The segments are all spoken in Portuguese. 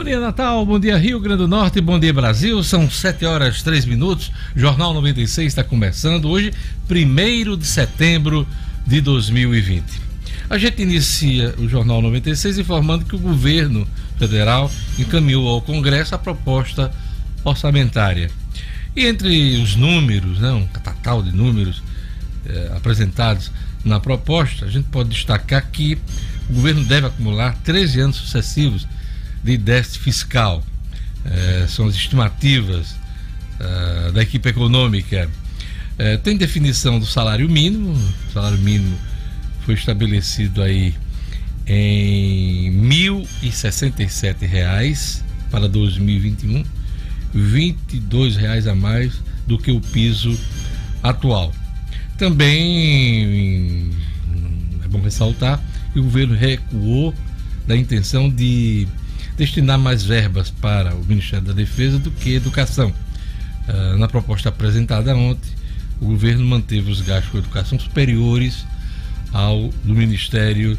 Bom dia, Natal. Bom dia, Rio Grande do Norte. Bom dia, Brasil. São 7 horas 3 minutos. Jornal 96 está começando hoje, 1 de setembro de 2020. A gente inicia o Jornal 96 informando que o governo federal encaminhou ao Congresso a proposta orçamentária. E entre os números, né, um catatal de números eh, apresentados na proposta, a gente pode destacar que o governo deve acumular 13 anos sucessivos de déficit fiscal. É, são as estimativas é, da equipe econômica. É, tem definição do salário mínimo. O salário mínimo foi estabelecido aí em 1.067 reais para 2021, R$ reais a mais do que o piso atual. Também é bom ressaltar que o governo recuou da intenção de destinar mais verbas para o Ministério da Defesa do que educação. Uh, na proposta apresentada ontem, o governo manteve os gastos com educação superiores ao do Ministério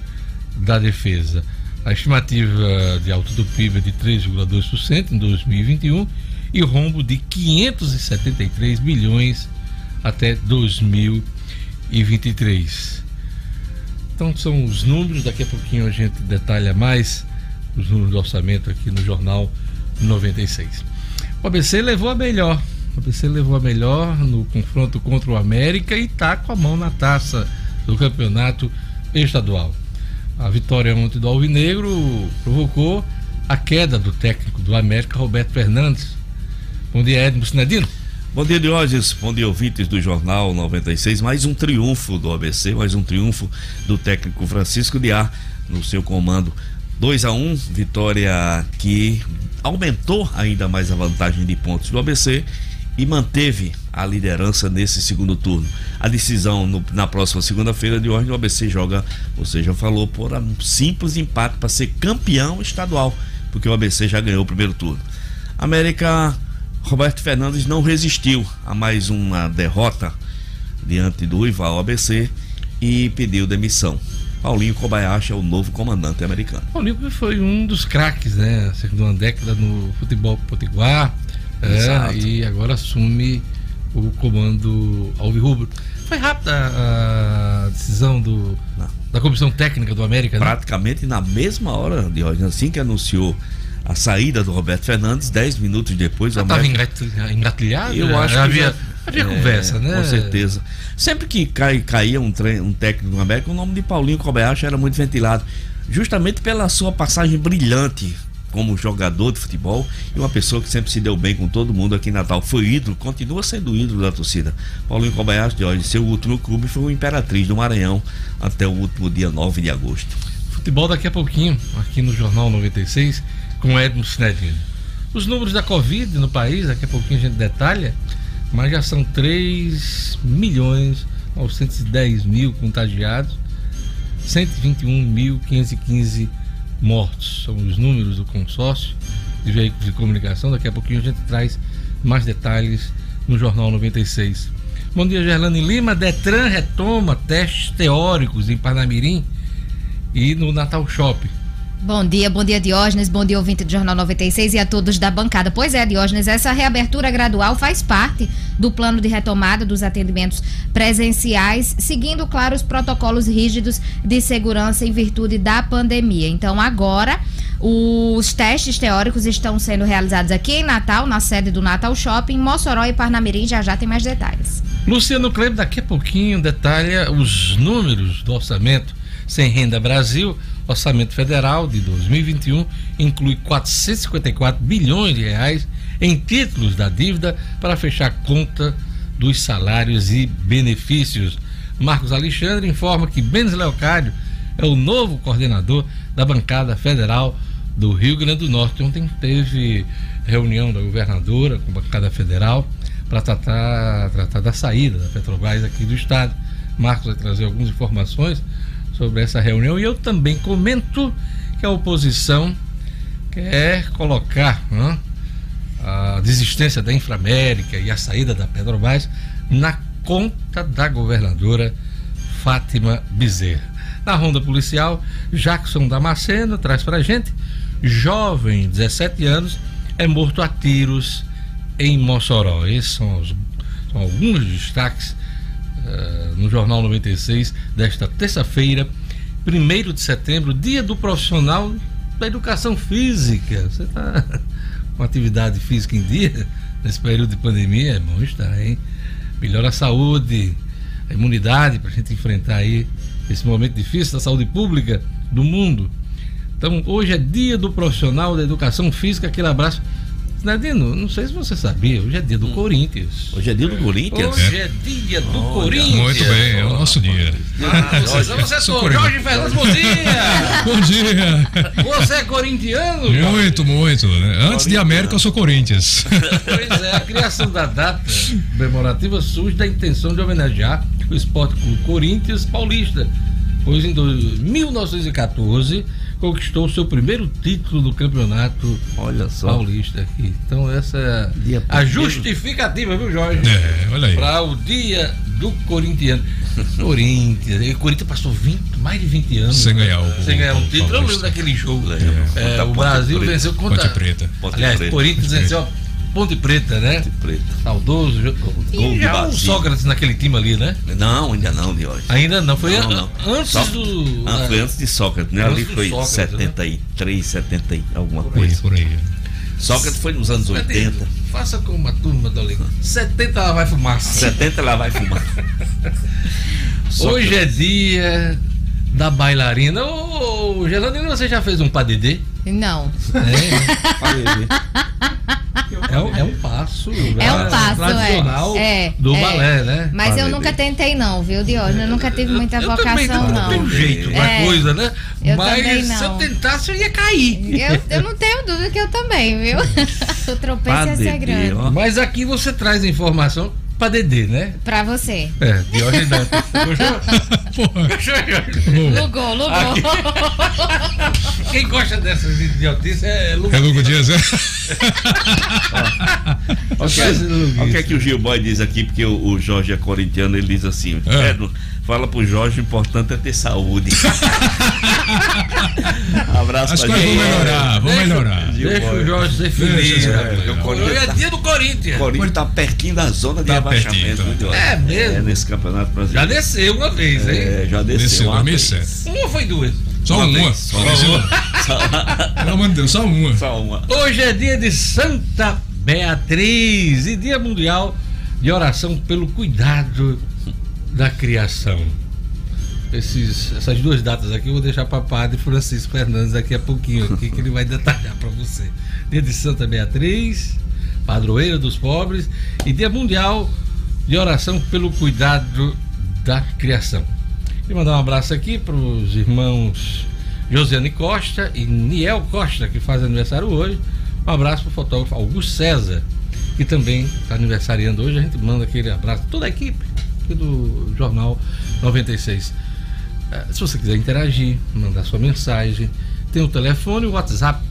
da Defesa. A estimativa de alta do PIB é de 3,2% em 2021 e rombo de 573 bilhões até 2023. Então são os números, daqui a pouquinho a gente detalha mais os números do orçamento aqui no Jornal 96. O ABC levou a melhor. O ABC levou a melhor no confronto contra o América e está com a mão na taça do campeonato estadual. A vitória ontem do Alvinegro provocou a queda do técnico do América, Roberto Fernandes. Bom dia, Edmo Sinedino. Bom dia, Diógenes. Bom dia, ouvintes do Jornal 96. Mais um triunfo do ABC, mais um triunfo do técnico Francisco Diá no seu comando 2 a 1 vitória que aumentou ainda mais a vantagem de pontos do ABC e manteve a liderança nesse segundo turno. A decisão no, na próxima segunda-feira de hoje, o ABC joga, você já falou, por um simples empate para ser campeão estadual, porque o ABC já ganhou o primeiro turno. América, Roberto Fernandes não resistiu a mais uma derrota diante do rival ABC e pediu demissão. Paulinho Kobayashi é o novo comandante americano. Paulinho foi um dos craques, né? Cerca uma década no futebol potiguar. É, e agora assume o comando alvirrubro. Foi rápida a decisão do, da comissão técnica do América, né? Praticamente na mesma hora, de hoje, assim que anunciou a saída do Roberto Fernandes, 10 minutos depois. Já estava América... engatilhado? Eu acho que havia, já, havia é, conversa, né? Com certeza. Sempre que cai, caía um, trem, um técnico do América, o nome de Paulinho Kobayashi era muito ventilado, justamente pela sua passagem brilhante como jogador de futebol e uma pessoa que sempre se deu bem com todo mundo aqui em Natal. Foi ídolo, continua sendo ídolo da torcida. Paulinho Kobayashi, de hoje, seu último clube foi o Imperatriz do Maranhão até o último dia 9 de agosto. Futebol daqui a pouquinho, aqui no Jornal 96 com Edmo Sinedino. Os números da Covid no país, daqui a pouquinho a gente detalha, mas já são 3 milhões 910 mil contagiados, 121.515 mortos. São os números do consórcio de veículos de comunicação. Daqui a pouquinho a gente traz mais detalhes no Jornal 96. Bom dia, Gerlane Lima. Detran retoma testes teóricos em Parnamirim e no Natal Shopping. Bom dia, bom dia Diógenes, bom dia ouvinte do Jornal 96 e a todos da bancada. Pois é, Diógenes, essa reabertura gradual faz parte do plano de retomada dos atendimentos presenciais, seguindo, claro, os protocolos rígidos de segurança em virtude da pandemia. Então, agora, os testes teóricos estão sendo realizados aqui em Natal, na sede do Natal Shopping, Mossoró e Parnamirim. Já já tem mais detalhes. Luciano Kleber, daqui a pouquinho, detalha os números do orçamento sem renda Brasil orçamento federal de 2021 inclui 454 bilhões de reais em títulos da dívida para fechar conta dos salários e benefícios. Marcos Alexandre informa que Benes Leocádio é o novo coordenador da bancada federal do Rio Grande do Norte. Ontem teve reunião da governadora com a bancada federal para tratar, tratar da saída da Petrobras aqui do estado. Marcos vai trazer algumas informações sobre essa reunião e eu também comento que a oposição quer colocar né, a desistência da Inframérica e a saída da Petrobras na conta da governadora Fátima Bezerra. Na ronda policial, Jackson Damasceno traz pra gente. Jovem, 17 anos, é morto a tiros em Mossoró. Esses são, os, são alguns destaques uh, no Jornal 96 desta terça-feira, 1 de setembro, dia do profissional da educação física. Você está com atividade física em dia nesse período de pandemia? É bom estar, hein? Melhora a saúde, a imunidade para a gente enfrentar aí esse momento difícil da saúde pública do mundo. Então, hoje é dia do profissional da educação física. Aquele abraço Nadino, não sei se você sabia, hoje é dia do hum. Corinthians. Hoje é dia do Corinthians? Hoje é, dia do Olha, Corinthians. Muito bem, é o nosso dia. Ah, você é Jorge Fernandes, bom dia! bom dia! Você é corintiano? Muito, muito. Né? Antes de América, eu sou Corinthians. Pois é, a criação da data comemorativa surge da intenção de homenagear o Esporte Clube Corinthians Paulista, pois em 1914 conquistou o seu primeiro título do campeonato olha só. paulista aqui. Então essa é a justificativa, viu, Jorge? É, olha aí. Para o dia do corintiano. Corinthians, o Corinthians passou 20, mais de 20 anos sem ganhar o, sem ganhar um título. Eu lembro daquele jogo. É, é, o Brasil venceu contra Ponte Preta. Ponte aliás, Preta. Corinthians venceu Ponte Preta, né? Ponte Preta. Saudoso. Gol, e já o Sócrates naquele time ali, né? Não, ainda não, de hoje. Ainda não, foi não, não. antes Só, do. Ah, foi antes de Sócrates, né? Ali foi Sócrates, 73, né? 70 alguma por coisa. Aí, por aí. Sócrates foi nos anos 80. Faça como uma turma da Liga. 70 ela vai fumar. 70 ela vai fumar. Hoje é dia da bailarina. Ô, ô Gelandino, você já fez um padedê? Não. É, é, um, é um passo. É um passo, tradicional é. do é. balé, né? Mas balé eu nunca tentei, não, viu, Diógenes? Eu nunca tive muita eu, vocação, também, não. Tem um jeito pra é. coisa, né? Eu Mas se eu tentasse, eu ia cair. Eu, eu não tenho dúvida que eu também, viu? o tropeço ia ser grande. Mas aqui você traz informação pra Dedê, né? Pra você. É, Diógenes Dantas. Lugou, lugou. Aqui. Quem gosta dessas idiotices é Lugo. É Lugo Dias, é? Olha o que é que o Gil Boy diz aqui, porque o, o Jorge é corintiano, ele diz assim: é. Fala pro Jorge, o importante é ter saúde. Abraço As pra coisas vão melhorar, vão melhorar. Deixa o Jorge ser feliz. Hoje é dia do Corinthians. O Corinthians tá pertinho da zona de tá rebaixamento. Tá. É mesmo. É, nesse campeonato brasileiro. Já desceu uma vez, hein? É, já desceu. Desceu uma vez. Uma foi duas. Só uma. uma. Só uma. Pelo amor de Deus, só uma. Só uma. Hoje é dia de Santa Beatriz e dia mundial de oração pelo cuidado da criação esses, essas duas datas aqui eu vou deixar para padre Francisco Fernandes daqui a pouquinho aqui, que ele vai detalhar para você. Dia de Santa Beatriz, padroeira dos pobres, e Dia Mundial de Oração pelo Cuidado da Criação. E mandar um abraço aqui para os irmãos Josiane Costa e Niel Costa, que fazem aniversário hoje. Um abraço para o fotógrafo Augusto César, que também está aniversariando hoje. A gente manda aquele abraço, toda a equipe aqui do Jornal 96. É, se você quiser interagir, mandar sua mensagem, tem o telefone e o WhatsApp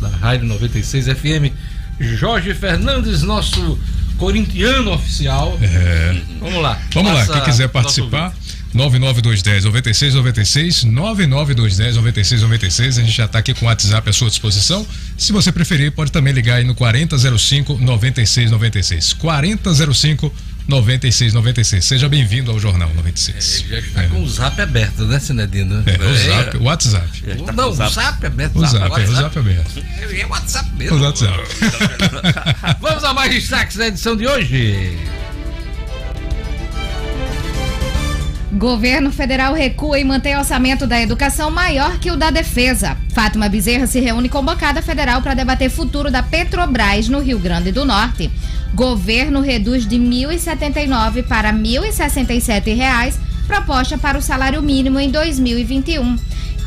da Rádio 96 FM. Jorge Fernandes, nosso corintiano oficial. É. Vamos lá. Vamos lá, quem quiser participar. 99210 9696 99210 9696 a gente já está aqui com o WhatsApp à sua disposição. Se você preferir, pode também ligar aí no 4005 9696. 4005 9696. Seja bem-vindo ao Jornal 96. É, já está é. com o zap aberto, né, Sinedino? É, o zap, o WhatsApp. Tá não, o zap. zap aberto. O zap, WhatsApp. é, o zap aberto. É, é o WhatsApp mesmo. O WhatsApp. Vamos a mais destaques da edição de hoje. Governo federal recua e mantém orçamento da educação maior que o da defesa. Fátima Bezerra se reúne com bancada federal para debater futuro da Petrobras no Rio Grande do Norte. Governo reduz de R$ 1.079 para 1.067 reais proposta para o salário mínimo em 2021.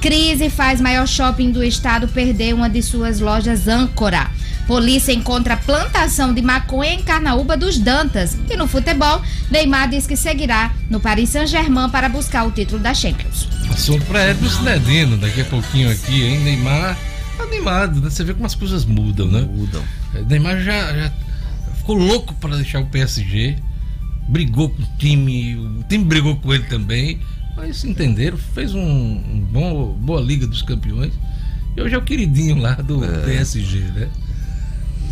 Crise faz maior shopping do estado perder uma de suas lojas âncora. Polícia encontra plantação de maconha em Carnaúba dos Dantas. E no futebol, Neymar diz que seguirá no Paris Saint-Germain para buscar o título da Champions. Assunto para Edson Cinedino, daqui a pouquinho aqui, hein? Neymar animado, né? Você vê como as coisas mudam, né? Mudam. É, Neymar já, já ficou louco para deixar o PSG, brigou com o time, o time brigou com ele também, Mas se entenderam, fez um, um bom, boa Liga dos Campeões. E hoje é o queridinho lá do é. PSG, né?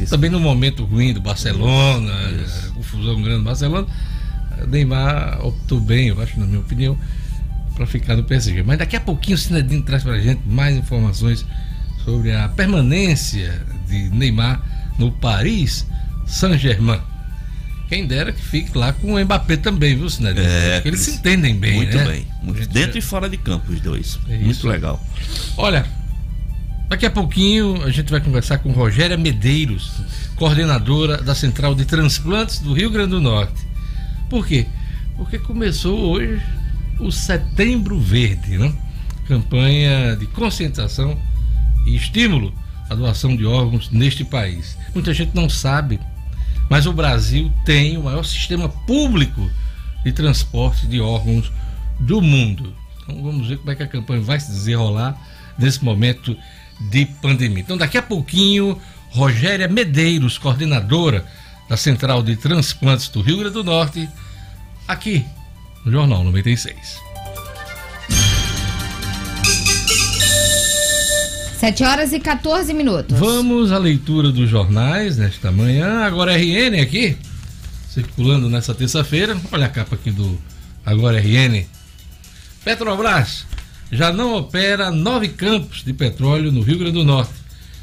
Isso. Também no momento ruim do Barcelona, confusão grande do Barcelona, Neymar optou bem, eu acho, na minha opinião, para ficar no PSG. Mas daqui a pouquinho o Sinedino traz para a gente mais informações sobre a permanência de Neymar no Paris Saint-Germain. Quem dera que fique lá com o Mbappé também, viu, Sinedino? É, eles se entendem bem, Muito né? bem. Dentro e fora de campo, os dois. É muito legal. Olha, daqui a pouquinho a gente vai conversar com Rogéria Medeiros, coordenadora da Central de Transplantes do Rio Grande do Norte. Por quê? Porque começou hoje o Setembro Verde, né? campanha de conscientização e estímulo à doação de órgãos neste país. Muita gente não sabe, mas o Brasil tem o maior sistema público de transporte de órgãos do mundo. Então vamos ver como é que a campanha vai se desenrolar nesse momento de pandemia. Então daqui a pouquinho, Rogéria Medeiros, coordenadora da Central de Transplantes do Rio Grande do Norte, aqui no Jornal 96. 7 horas e 14 minutos. Vamos à leitura dos jornais nesta manhã. Agora RN aqui, circulando nessa terça-feira. Olha a capa aqui do Agora RN. Petrobras já não opera nove campos de petróleo no Rio Grande do Norte.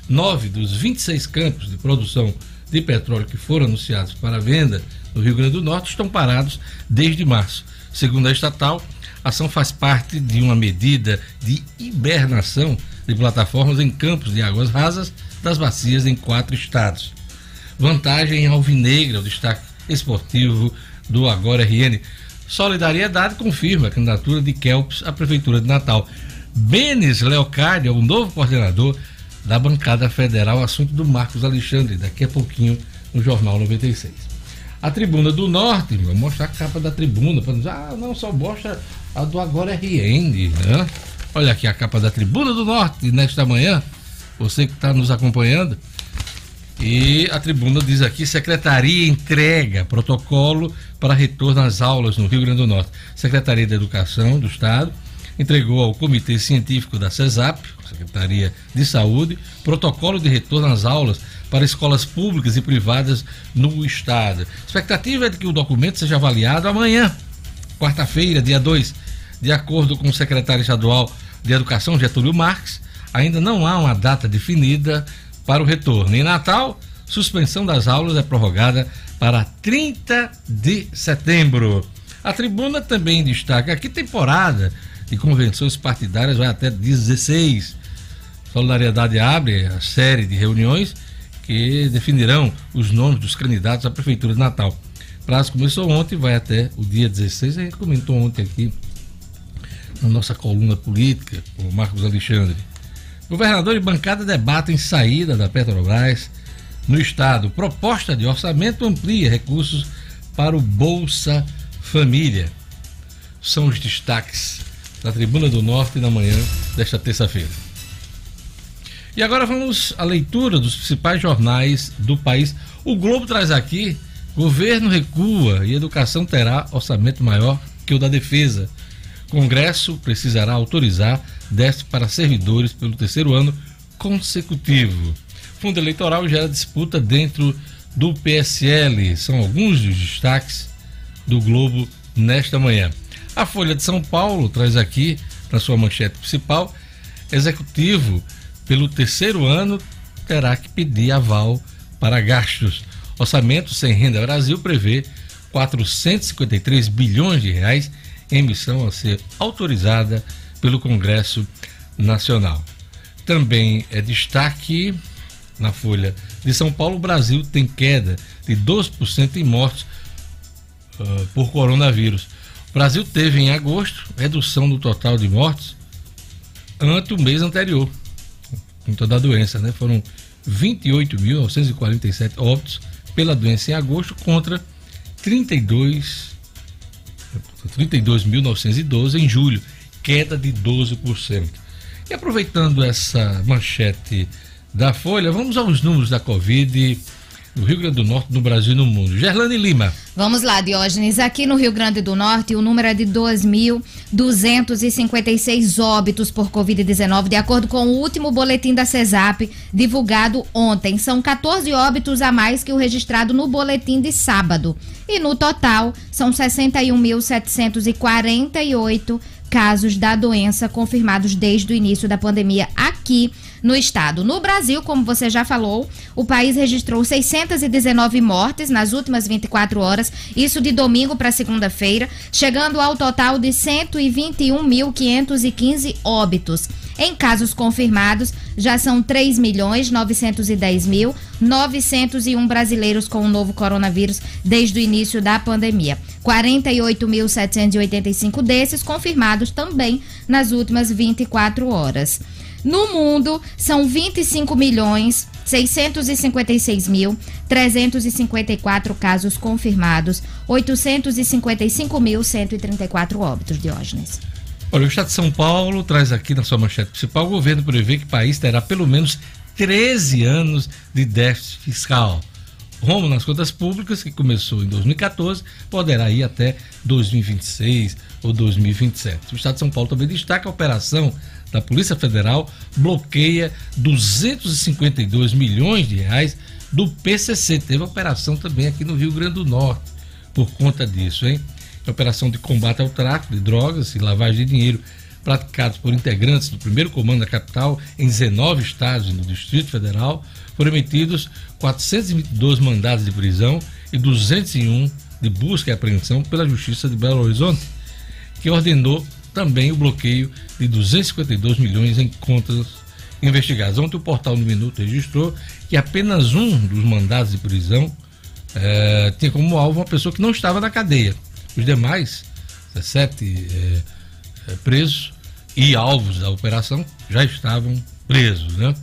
Nove dos 26 campos de produção de petróleo que foram anunciados para venda no Rio Grande do Norte estão parados desde março. Segundo a estatal, a ação faz parte de uma medida de hibernação de plataformas em campos de águas rasas das bacias em quatro estados. Vantagem alvinegra, o destaque esportivo do Agora RN. Solidariedade confirma a candidatura de Kelps à Prefeitura de Natal. Benes Leocardi é o novo coordenador da bancada federal, assunto do Marcos Alexandre, daqui a pouquinho no Jornal 96. A Tribuna do Norte, vou mostrar a capa da tribuna, para dizer, ah, não, só mostra a do Agora RN, né? Olha aqui a capa da Tribuna do Norte nesta manhã, você que está nos acompanhando. E a tribuna diz aqui: Secretaria entrega protocolo para retorno às aulas no Rio Grande do Norte. Secretaria da Educação do Estado entregou ao Comitê Científico da CESAP, Secretaria de Saúde, protocolo de retorno às aulas para escolas públicas e privadas no Estado. A expectativa é de que o documento seja avaliado amanhã, quarta-feira, dia 2. De acordo com o secretário estadual de Educação, Getúlio Marques, ainda não há uma data definida para o retorno. Em Natal, suspensão das aulas é prorrogada para 30 de setembro. A tribuna também destaca que temporada de convenções partidárias vai até 16. Solidariedade abre a série de reuniões que definirão os nomes dos candidatos à Prefeitura de Natal. O prazo começou ontem, vai até o dia 16. A gente comentou ontem aqui na nossa coluna política com o Marcos Alexandre. Governador e bancada debatem saída da Petrobras no Estado. Proposta de orçamento amplia recursos para o Bolsa Família. São os destaques da Tribuna do Norte na manhã desta terça-feira. E agora vamos à leitura dos principais jornais do país. O Globo traz aqui: governo recua e educação terá orçamento maior que o da defesa. Congresso precisará autorizar déficit para servidores pelo terceiro ano consecutivo. Fundo eleitoral gera disputa dentro do PSL. São alguns dos destaques do Globo nesta manhã. A Folha de São Paulo traz aqui, na sua manchete principal, executivo, pelo terceiro ano, terá que pedir aval para gastos. Orçamento sem renda Brasil prevê 453 bilhões de reais em emissão a ser autorizada pelo Congresso Nacional. Também é destaque na Folha de São Paulo: o Brasil tem queda de 12% em mortes uh, por coronavírus. O Brasil teve em agosto redução do total de mortes ante o mês anterior, com toda a doença, né? Foram 28.947 óbitos pela doença em agosto contra 32 32.912 em julho, queda de 12%. E aproveitando essa manchete da Folha, vamos aos números da Covid no Rio Grande do Norte, no Brasil e no mundo. Gerlane Lima. Vamos lá, Diógenes. Aqui no Rio Grande do Norte, o número é de 2.256 óbitos por Covid-19, de acordo com o último boletim da CESAP, divulgado ontem. São 14 óbitos a mais que o registrado no boletim de sábado. E no total, são 61.748 casos da doença confirmados desde o início da pandemia aqui no estado. No Brasil, como você já falou, o país registrou 619 mortes nas últimas 24 horas, isso de domingo para segunda-feira, chegando ao total de 121.515 óbitos. Em casos confirmados, já são 3 milhões 910 mil 901 brasileiros com o novo coronavírus desde o início da pandemia. 48.785 desses confirmados também nas últimas 24 horas. No mundo, são 25 milhões 656 mil 354 casos confirmados, 855 mil 134 óbitos, Diógenes. Olha, o Estado de São Paulo traz aqui na sua manchete principal: o governo prevê que o país terá pelo menos 13 anos de déficit fiscal. Rumo nas contas públicas, que começou em 2014, poderá ir até 2026 ou 2027. O Estado de São Paulo também destaca a operação da Polícia Federal bloqueia 252 milhões de reais do PCC. Teve operação também aqui no Rio Grande do Norte por conta disso, hein? Operação de combate ao tráfico de drogas e lavagem de dinheiro praticados por integrantes do primeiro comando da capital em 19 estados no Distrito Federal, foram emitidos 422 mandados de prisão e 201 de busca e apreensão pela Justiça de Belo Horizonte, que ordenou também o bloqueio de 252 milhões em contas investigadas. Ontem o portal do Minuto registrou que apenas um dos mandados de prisão eh, tinha como alvo uma pessoa que não estava na cadeia. Os demais, 17 eh, eh, presos e alvos da operação já estavam presos. Né?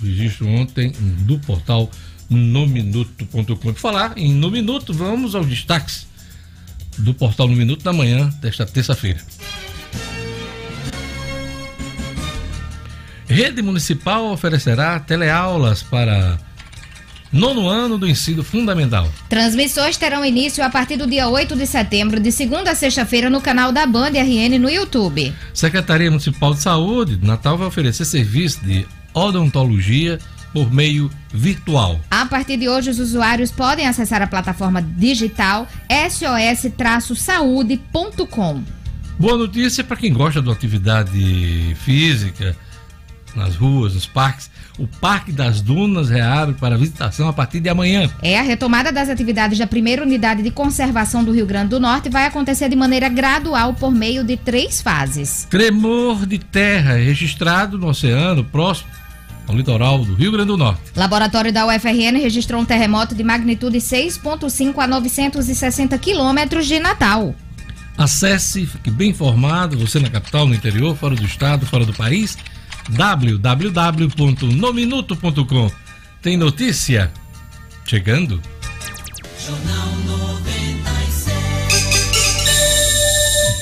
O registro ontem do portal nominuto.com. Falar em No Minuto, vamos aos destaques do portal No Minuto da manhã desta terça-feira. Rede Municipal oferecerá teleaulas para nono ano do ensino fundamental. Transmissões terão início a partir do dia 8 de setembro, de segunda a sexta-feira, no canal da Band RN no YouTube. Secretaria Municipal de Saúde de Natal vai oferecer serviço de odontologia por meio virtual. A partir de hoje, os usuários podem acessar a plataforma digital sos-saude.com. Boa notícia para quem gosta de atividade física nas ruas, nos parques. O Parque das Dunas reabre para visitação a partir de amanhã. É, a retomada das atividades da primeira unidade de conservação do Rio Grande do Norte vai acontecer de maneira gradual por meio de três fases. Tremor de terra registrado no oceano próximo ao litoral do Rio Grande do Norte. Laboratório da UFRN registrou um terremoto de magnitude 6,5 a 960 quilômetros de Natal. Acesse, fique bem informado, você na capital, no interior, fora do estado, fora do país www.nominuto.com. Tem notícia? Chegando. Jornal 96.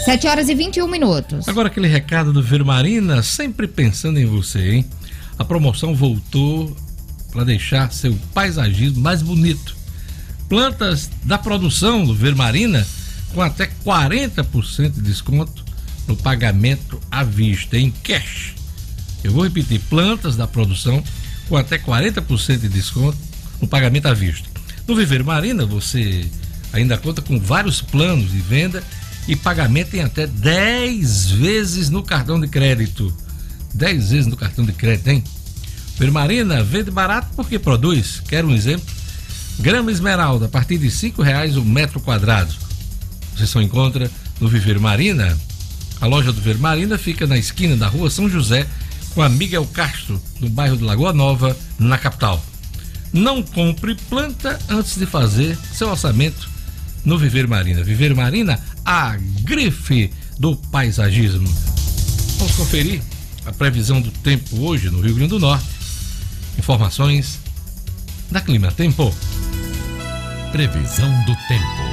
7 horas e 21 minutos. Agora aquele recado do Vermarina, sempre pensando em você, hein? A promoção voltou para deixar seu paisagismo mais bonito. Plantas da produção do Vermarina com até 40% de desconto no pagamento à vista, em cash eu vou repetir: plantas da produção com até 40% de desconto no pagamento à vista. No Viveiro Marina, você ainda conta com vários planos de venda e pagamento em até 10 vezes no cartão de crédito. 10 vezes no cartão de crédito, hein? Viveiro Marina vende barato porque produz. Quer um exemplo? Grama esmeralda a partir de cinco reais o metro quadrado. Você só encontra no Viveiro Marina. A loja do Viveiro Marina fica na esquina da rua São José, com a Miguel Castro, no bairro de Lagoa Nova, na capital. Não compre planta antes de fazer seu orçamento no Viver Marina. Viver Marina, a grife do paisagismo. Vamos conferir a previsão do tempo hoje no Rio Grande do Norte. Informações da Clima Tempo. Previsão do tempo.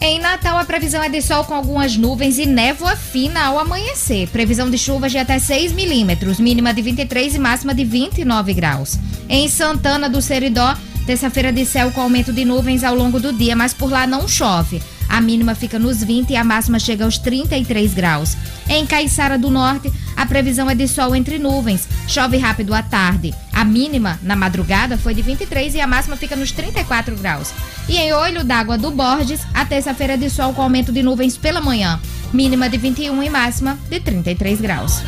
Em Natal, a previsão é de sol com algumas nuvens e névoa fina ao amanhecer. Previsão de chuvas de até 6 milímetros, mínima de 23 e máxima de 29 graus. Em Santana do Seridó, terça-feira de céu com aumento de nuvens ao longo do dia, mas por lá não chove. A mínima fica nos 20 e a máxima chega aos 33 graus. Em Caiçara do Norte, a previsão é de sol entre nuvens. Chove rápido à tarde. A mínima na madrugada foi de 23 e a máxima fica nos 34 graus. E em Olho d'Água do Borges, a terça-feira é de sol com aumento de nuvens pela manhã. Mínima de 21 e máxima de 33 graus.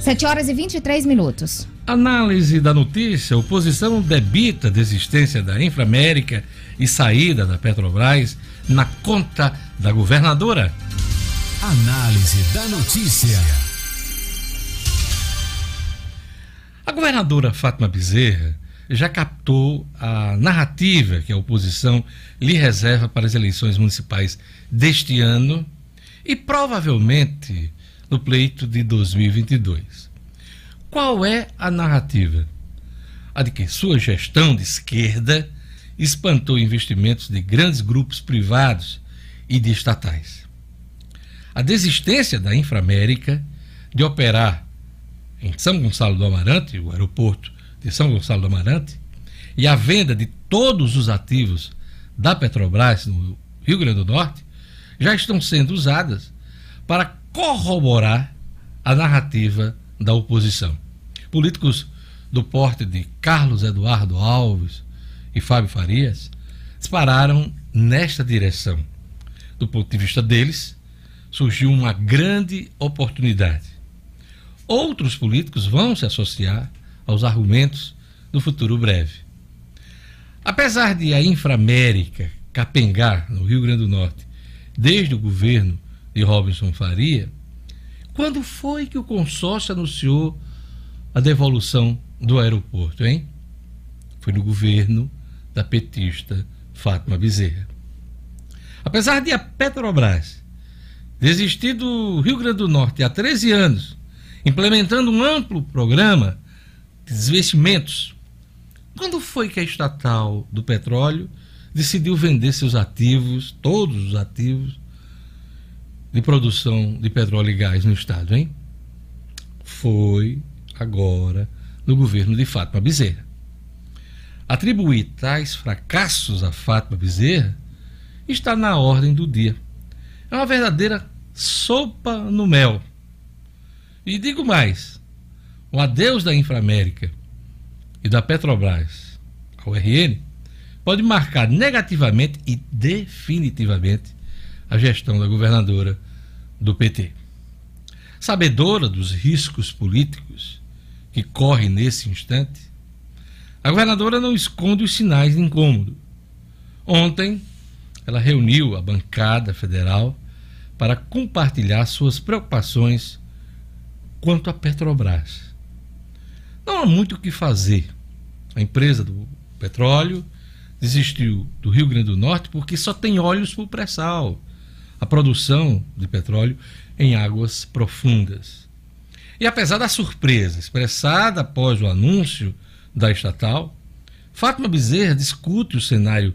7 horas e 23 minutos. Análise da notícia: oposição debita desistência da Inframérica e saída da Petrobras na conta da governadora. Análise da notícia. A governadora Fátima Bezerra já captou a narrativa que a oposição lhe reserva para as eleições municipais deste ano e provavelmente no pleito de 2022. Qual é a narrativa? A de que sua gestão de esquerda espantou investimentos de grandes grupos privados e de estatais. A desistência da Inframérica de operar em São Gonçalo do Amarante, o aeroporto de São Gonçalo do Amarante, e a venda de todos os ativos da Petrobras no Rio Grande do Norte já estão sendo usadas para corroborar a narrativa da oposição. Políticos do porte de Carlos Eduardo Alves e Fábio Farias dispararam nesta direção. Do ponto de vista deles, surgiu uma grande oportunidade. Outros políticos vão se associar aos argumentos do futuro breve. Apesar de a Inframérica capengar no Rio Grande do Norte desde o governo de Robinson Faria, quando foi que o consórcio anunciou a devolução do aeroporto, hein? Foi no governo da petista Fátima Bezerra. Apesar de a Petrobras desistir do Rio Grande do Norte há 13 anos, implementando um amplo programa de desvestimentos, quando foi que a estatal do petróleo decidiu vender seus ativos, todos os ativos, de produção de petróleo e gás no estado, hein? Foi agora no governo de Fátima Bezerra. Atribuir tais fracassos a Fátima Bezerra está na ordem do dia. É uma verdadeira sopa no mel. E digo mais: o adeus da Inframérica e da Petrobras ao RN pode marcar negativamente e definitivamente a gestão da governadora do PT. Sabedora dos riscos políticos que correm nesse instante, a governadora não esconde os sinais de incômodo. Ontem, ela reuniu a bancada federal para compartilhar suas preocupações quanto à Petrobras. Não há muito o que fazer. A empresa do petróleo desistiu do Rio Grande do Norte porque só tem óleos por pré-sal a produção de petróleo em águas profundas. E apesar da surpresa expressada após o anúncio da estatal, Fátima Bezerra discute o cenário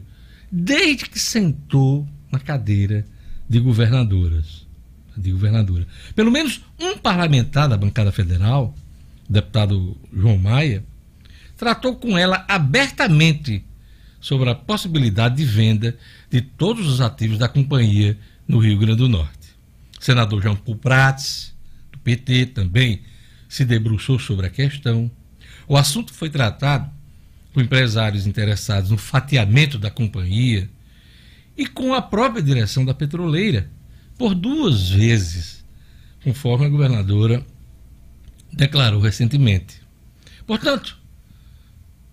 desde que sentou na cadeira de governadoras. De governadora. Pelo menos um parlamentar da bancada federal, o deputado João Maia, tratou com ela abertamente sobre a possibilidade de venda de todos os ativos da companhia no Rio Grande do Norte. O senador João Paul Prats, do PT, também se debruçou sobre a questão. O assunto foi tratado com empresários interessados no fatiamento da companhia e com a própria direção da petroleira, por duas vezes, conforme a governadora declarou recentemente. Portanto,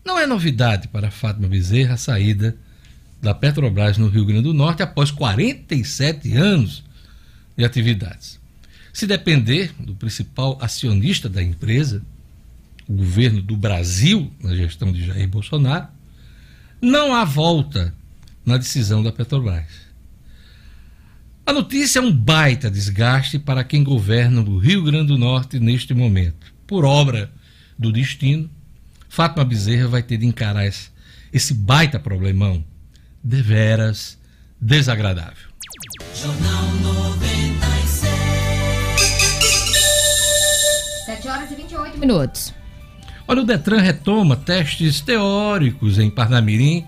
não é novidade para Fátima Bezerra a saída da Petrobras no Rio Grande do Norte após 47 anos de atividades. Se depender do principal acionista da empresa, o governo do Brasil, na gestão de Jair Bolsonaro, não há volta na decisão da Petrobras. A notícia é um baita desgaste para quem governa o Rio Grande do Norte neste momento. Por obra do destino, Fátima Bezerra vai ter de encarar esse baita problemão deveras desagradável. Jornal 96. 7 horas e 28 minutos. Olha, o Detran retoma testes teóricos em Parnamirim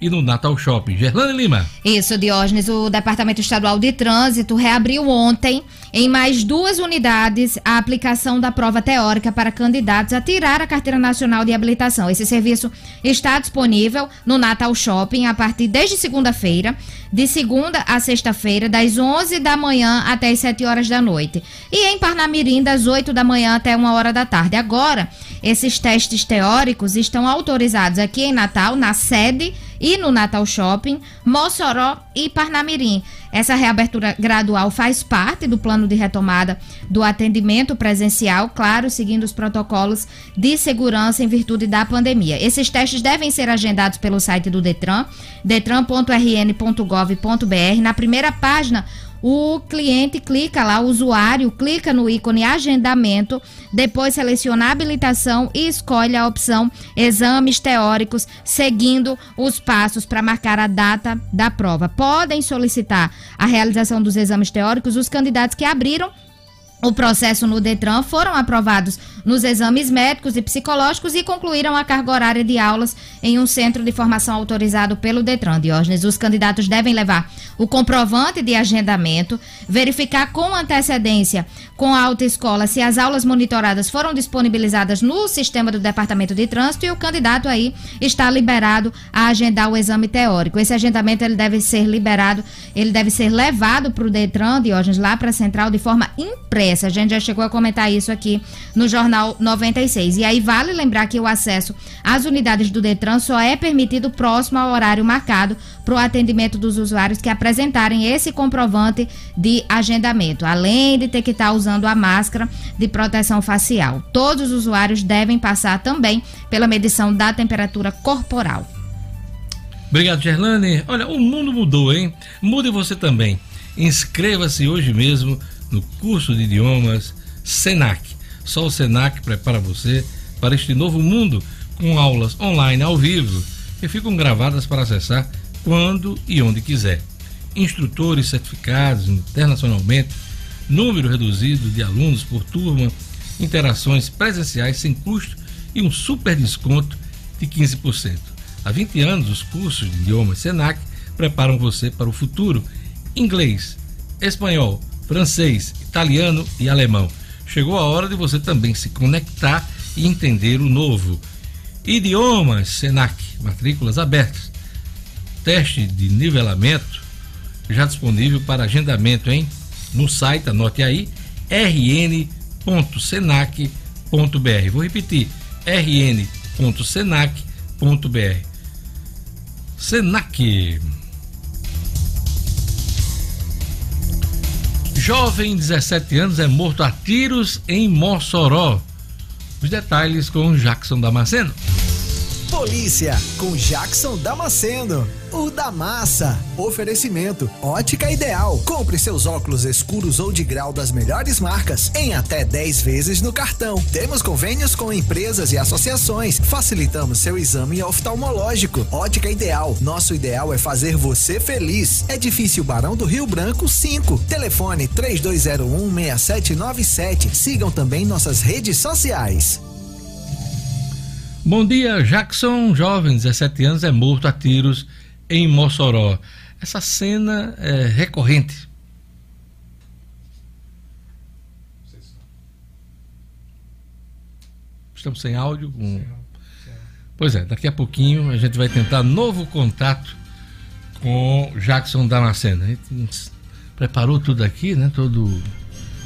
e no Natal Shopping. Gerlane Lima. Isso, Diógenes. O Departamento Estadual de Trânsito reabriu ontem, em mais duas unidades, a aplicação da prova teórica para candidatos a tirar a Carteira Nacional de Habilitação. Esse serviço está disponível no Natal Shopping a partir desde segunda-feira, de segunda a sexta-feira, das 11 da manhã até as 7 horas da noite. E em Parnamirim, das 8 da manhã até 1 hora da tarde. Agora, esses testes teóricos estão autorizados aqui em Natal, na sede e no Natal Shopping, Mossoró e Parnamirim. Essa reabertura gradual faz parte do plano de retomada do atendimento presencial, claro, seguindo os protocolos de segurança em virtude da pandemia. Esses testes devem ser agendados pelo site do Detran, detran.rn.gov.br. Na primeira página, o cliente clica lá, o usuário clica no ícone agendamento, depois seleciona a habilitação e escolhe a opção exames teóricos, seguindo os passos para marcar a data da prova. Podem solicitar a realização dos exames teóricos os candidatos que abriram o processo no Detran foram aprovados nos exames médicos e psicológicos e concluíram a carga horária de aulas em um centro de formação autorizado pelo Detran. Diógenes, os candidatos devem levar o comprovante de agendamento, verificar com antecedência com a autoescola se as aulas monitoradas foram disponibilizadas no sistema do Departamento de Trânsito e o candidato aí está liberado a agendar o exame teórico. Esse agendamento ele deve ser liberado, ele deve ser levado para o Detran, Diógenes, lá para a central de forma impressa a gente já chegou a comentar isso aqui no Jornal 96. E aí vale lembrar que o acesso às unidades do Detran só é permitido próximo ao horário marcado para o atendimento dos usuários que apresentarem esse comprovante de agendamento, além de ter que estar usando a máscara de proteção facial. Todos os usuários devem passar também pela medição da temperatura corporal. Obrigado, Gerlane. Olha, o mundo mudou, hein? Mude você também. Inscreva-se hoje mesmo no curso de idiomas Senac. Só o Senac prepara você para este novo mundo com aulas online ao vivo que ficam gravadas para acessar quando e onde quiser. Instrutores certificados internacionalmente, número reduzido de alunos por turma, interações presenciais sem custo e um super desconto de 15%. Há 20 anos, os cursos de idiomas Senac preparam você para o futuro. Inglês, espanhol, francês, italiano e alemão. Chegou a hora de você também se conectar e entender o novo. Idiomas Senac, matrículas abertas. Teste de nivelamento já disponível para agendamento, hein? No site, anote aí, rn.senac.br. Vou repetir, rn.senac.br. Senac. Jovem, 17 anos, é morto a tiros em Mossoró. Os detalhes com Jackson Damasceno. Polícia com Jackson Damasceno. O da massa. Oferecimento. Ótica Ideal. Compre seus óculos escuros ou de grau das melhores marcas em até 10 vezes no cartão. Temos convênios com empresas e associações. Facilitamos seu exame oftalmológico. Ótica Ideal. Nosso ideal é fazer você feliz. Edifício Barão do Rio Branco 5. Telefone 3201 6797. Sigam também nossas redes sociais. Bom dia, Jackson, jovem, 17 anos, é morto a tiros em Mossoró. Essa cena é recorrente. Estamos sem áudio. Com... Pois é, daqui a pouquinho a gente vai tentar novo contato com Jackson Damasceno. A gente preparou tudo aqui, né? Todo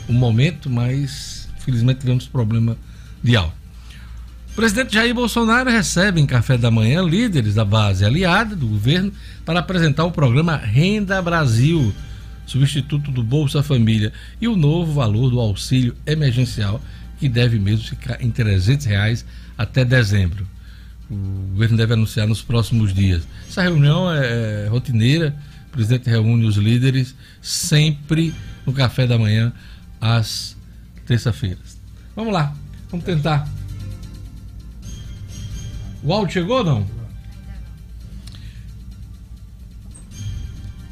o momento, mas infelizmente tivemos problema de áudio. O presidente Jair Bolsonaro recebe em café da manhã líderes da base aliada do governo para apresentar o programa Renda Brasil, substituto do Bolsa Família, e o novo valor do auxílio emergencial, que deve mesmo ficar em 300 reais até dezembro. O governo deve anunciar nos próximos dias. Essa reunião é, é rotineira, o presidente reúne os líderes sempre no café da manhã às terça-feiras. Vamos lá, vamos tentar o áudio chegou ou não?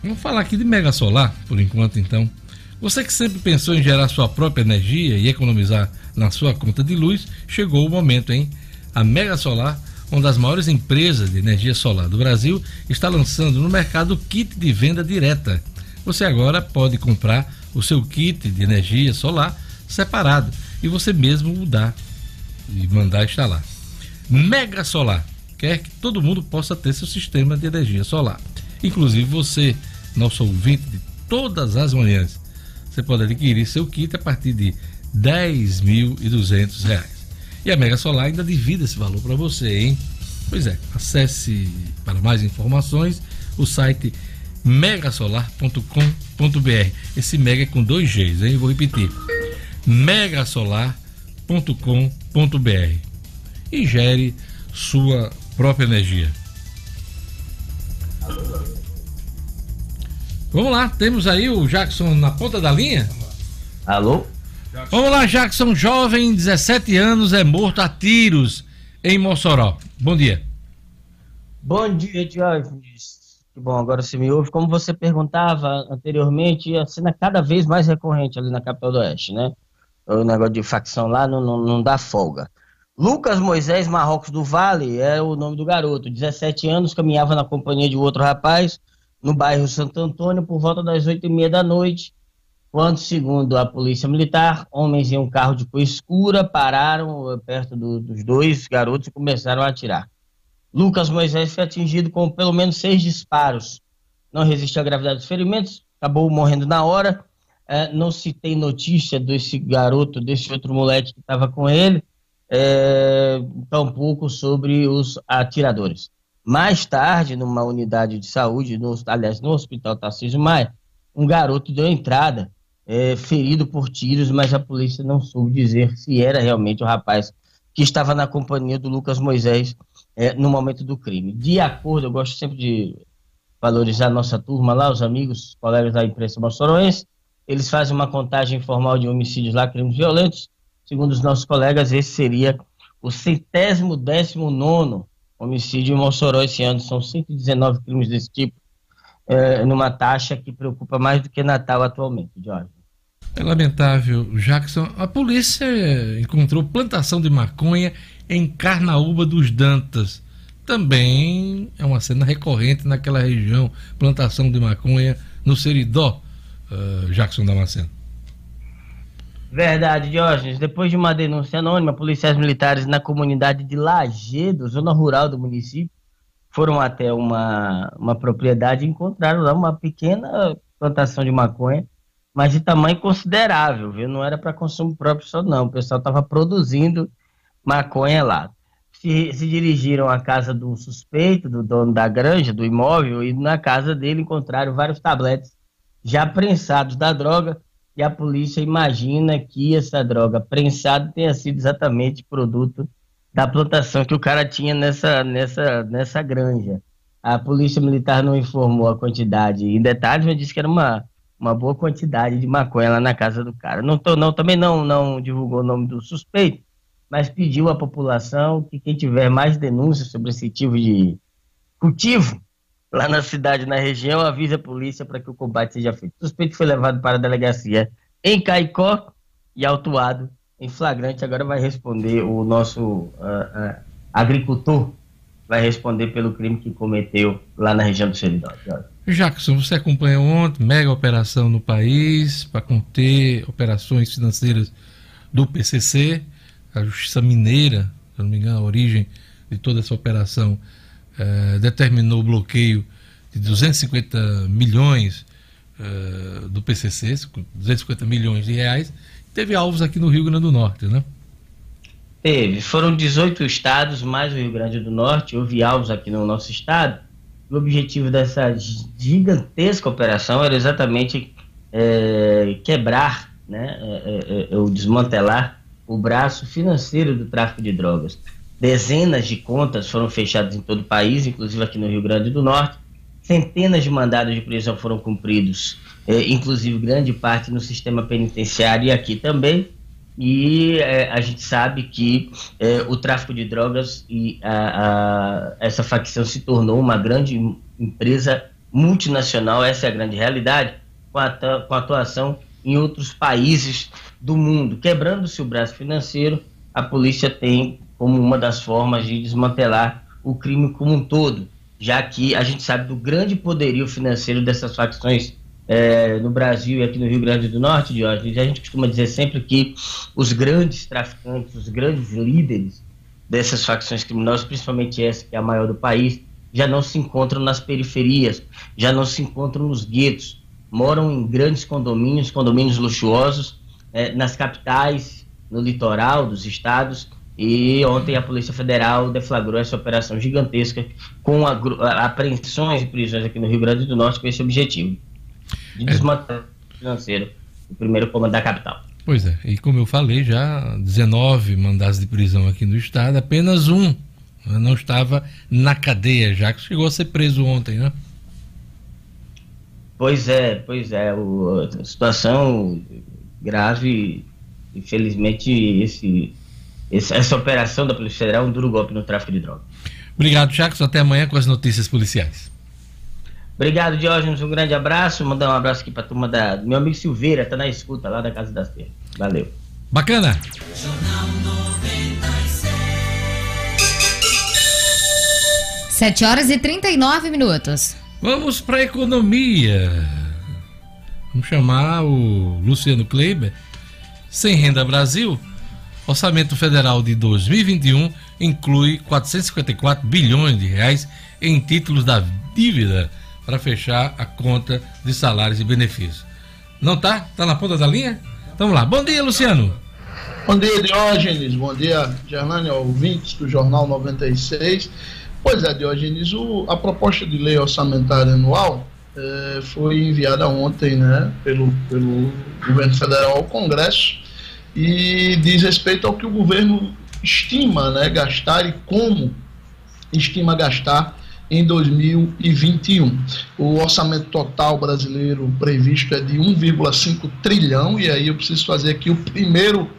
Vamos falar aqui de mega solar, por enquanto então. Você que sempre pensou em gerar sua própria energia e economizar na sua conta de luz, chegou o momento, hein? A Mega Solar, uma das maiores empresas de energia solar do Brasil, está lançando no mercado o kit de venda direta. Você agora pode comprar o seu kit de energia solar separado e você mesmo mudar e mandar instalar. Mega Solar quer que todo mundo possa ter seu sistema de energia solar, inclusive você, nosso ouvinte de todas as manhãs. Você pode adquirir seu kit a partir de R$ 10.200. E a Mega Solar ainda divide esse valor para você, hein? Pois é, acesse para mais informações o site megasolar.com.br. Esse mega é com dois Gs, hein? Vou repetir. megasolar.com.br. E gere sua própria energia. Vamos lá, temos aí o Jackson na ponta da linha. Alô? Vamos lá, Jackson, jovem, 17 anos, é morto a tiros em Mossoró. Bom dia. Bom dia, Diógenes. Que bom, agora você me ouve. Como você perguntava anteriormente, a cena cada vez mais recorrente ali na capital do Oeste, né? O negócio de facção lá não, não, não dá folga. Lucas Moisés Marrocos do Vale é o nome do garoto. 17 anos, caminhava na companhia de outro rapaz no bairro Santo Antônio por volta das oito e meia da noite, quando, segundo a polícia militar, homens em um carro de cor escura pararam perto do, dos dois garotos e começaram a atirar. Lucas Moisés foi atingido com pelo menos seis disparos. Não resistiu à gravidade dos ferimentos, acabou morrendo na hora. É, não se tem notícia desse garoto, desse outro moleque que estava com ele, é, tampouco sobre os atiradores. Mais tarde, numa unidade de saúde, no, aliás, no Hospital Tarcísio Maia, um garoto deu entrada, é, ferido por tiros, mas a polícia não soube dizer se era realmente o rapaz que estava na companhia do Lucas Moisés é, no momento do crime. De acordo, eu gosto sempre de valorizar a nossa turma lá, os amigos, colegas da imprensa moçoroense, eles fazem uma contagem informal de homicídios lá, crimes violentos. Segundo os nossos colegas, esse seria o centésimo décimo nono homicídio em Mossoró esse ano. São 119 crimes desse tipo, é, numa taxa que preocupa mais do que Natal atualmente, Jorge. É lamentável, Jackson. A polícia encontrou plantação de maconha em Carnaúba dos Dantas. Também é uma cena recorrente naquela região, plantação de maconha no Seridó, uh, Jackson Damasceno. Verdade, Diógenes. Depois de uma denúncia anônima, policiais militares na comunidade de Lagedo, zona rural do município, foram até uma, uma propriedade e encontraram lá uma pequena plantação de maconha, mas de tamanho considerável, viu? Não era para consumo próprio só não. O pessoal estava produzindo maconha lá. Se, se, dirigiram à casa do suspeito, do dono da granja, do imóvel, e na casa dele encontraram vários tabletes já prensados da droga e a polícia imagina que essa droga prensada tenha sido exatamente produto da plantação que o cara tinha nessa, nessa, nessa granja. A polícia militar não informou a quantidade em detalhes, mas disse que era uma, uma boa quantidade de maconha lá na casa do cara. Não, tô, não também não, não divulgou o nome do suspeito, mas pediu à população que quem tiver mais denúncias sobre esse tipo de cultivo lá na cidade, na região, avisa a polícia para que o combate seja feito. O suspeito foi levado para a delegacia em Caicó e autuado em flagrante. Agora vai responder o nosso uh, uh, agricultor, vai responder pelo crime que cometeu lá na região do Seridó. Jackson, você acompanhou ontem, mega operação no país para conter operações financeiras do PCC, a Justiça Mineira, se não me engano, a origem de toda essa operação eh, determinou o bloqueio de 250 milhões uh, do PCC, 250 milhões de reais. Teve alvos aqui no Rio Grande do Norte, né? Teve. Foram 18 estados, mais o Rio Grande do Norte. Houve alvos aqui no nosso estado. O objetivo dessa gigantesca operação era exatamente é, quebrar, né, é, é, ou desmantelar o braço financeiro do tráfico de drogas. Dezenas de contas foram fechadas em todo o país, inclusive aqui no Rio Grande do Norte. Centenas de mandados de prisão foram cumpridos, eh, inclusive grande parte no sistema penitenciário e aqui também. E eh, a gente sabe que eh, o tráfico de drogas e a, a, essa facção se tornou uma grande empresa multinacional, essa é a grande realidade, com a, com atuação em outros países do mundo. Quebrando-se o braço financeiro, a polícia tem como uma das formas de desmantelar o crime como um todo, já que a gente sabe do grande poderio financeiro dessas facções é, no Brasil e aqui no Rio Grande do Norte, Diógenes, a gente costuma dizer sempre que os grandes traficantes, os grandes líderes dessas facções criminosas, principalmente essa que é a maior do país, já não se encontram nas periferias, já não se encontram nos guetos, moram em grandes condomínios, condomínios luxuosos, é, nas capitais, no litoral dos estados. E ontem a Polícia Federal deflagrou essa operação gigantesca com apreensões e prisões aqui no Rio Grande do Norte com esse objetivo de é. desmantelar o financeiro do primeiro comando da capital. Pois é, e como eu falei já, 19 mandados de prisão aqui no estado, apenas um não estava na cadeia, já que chegou a ser preso ontem, né? Pois é, pois é, o, a situação grave, infelizmente esse, essa operação da Polícia Federal é um duro golpe no tráfico de drogas. Obrigado, Jacques, até amanhã com as notícias policiais. Obrigado, Diógenes, um grande abraço, mandar um abraço aqui para a turma da meu amigo Silveira, tá na escuta lá da Casa das Terras. Valeu. Bacana. Sete horas e 39 minutos. Vamos para a economia. Vamos chamar o Luciano Kleiber. Sem Renda Brasil, Orçamento Federal de 2021 inclui 454 bilhões de reais em títulos da dívida para fechar a conta de salários e benefícios. Não tá? Tá na ponta da linha? Vamos lá. Bom dia, Luciano. Bom dia, Diógenes. Bom dia, Gerlane, ouvintes do Jornal 96. Pois é, Diogenes, o, a proposta de lei orçamentária anual é, foi enviada ontem né, pelo, pelo governo federal ao Congresso e diz respeito ao que o governo estima né, gastar e como estima gastar em 2021. O orçamento total brasileiro previsto é de 1,5 trilhão, e aí eu preciso fazer aqui o primeiro,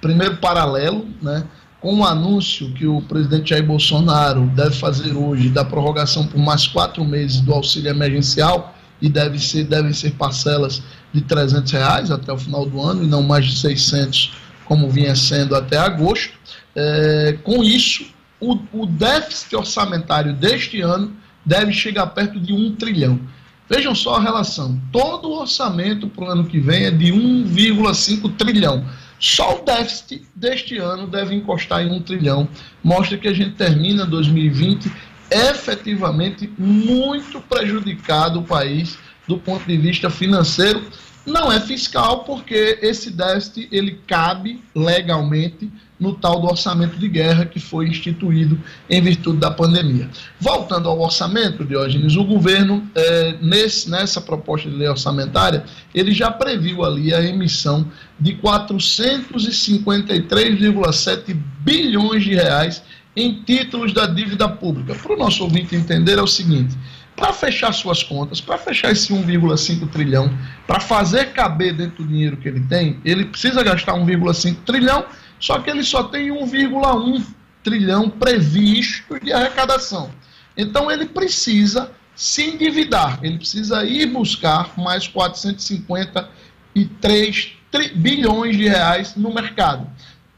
primeiro paralelo, né? com o anúncio que o presidente Jair Bolsonaro deve fazer hoje da prorrogação por mais quatro meses do auxílio emergencial e deve ser, devem ser parcelas de 300 reais até o final do ano e não mais de 600 como vinha sendo até agosto. É, com isso, o, o déficit orçamentário deste ano deve chegar perto de um trilhão. Vejam só a relação. Todo o orçamento para o ano que vem é de 1,5 trilhão. Só o déficit deste ano deve encostar em um trilhão. Mostra que a gente termina 2020 efetivamente muito prejudicado o país do ponto de vista financeiro. Não é fiscal, porque esse déficit ele cabe legalmente no tal do orçamento de guerra que foi instituído em virtude da pandemia. Voltando ao orçamento, Diógenes, o governo, é, nesse, nessa proposta de lei orçamentária, ele já previu ali a emissão de 453,7 bilhões de reais em títulos da dívida pública. Para o nosso ouvinte entender, é o seguinte para fechar suas contas, para fechar esse 1,5 trilhão, para fazer caber dentro do dinheiro que ele tem, ele precisa gastar 1,5 trilhão só que ele só tem 1,1 trilhão previsto de arrecadação. Então ele precisa se endividar, ele precisa ir buscar mais 453 bilhões de reais no mercado.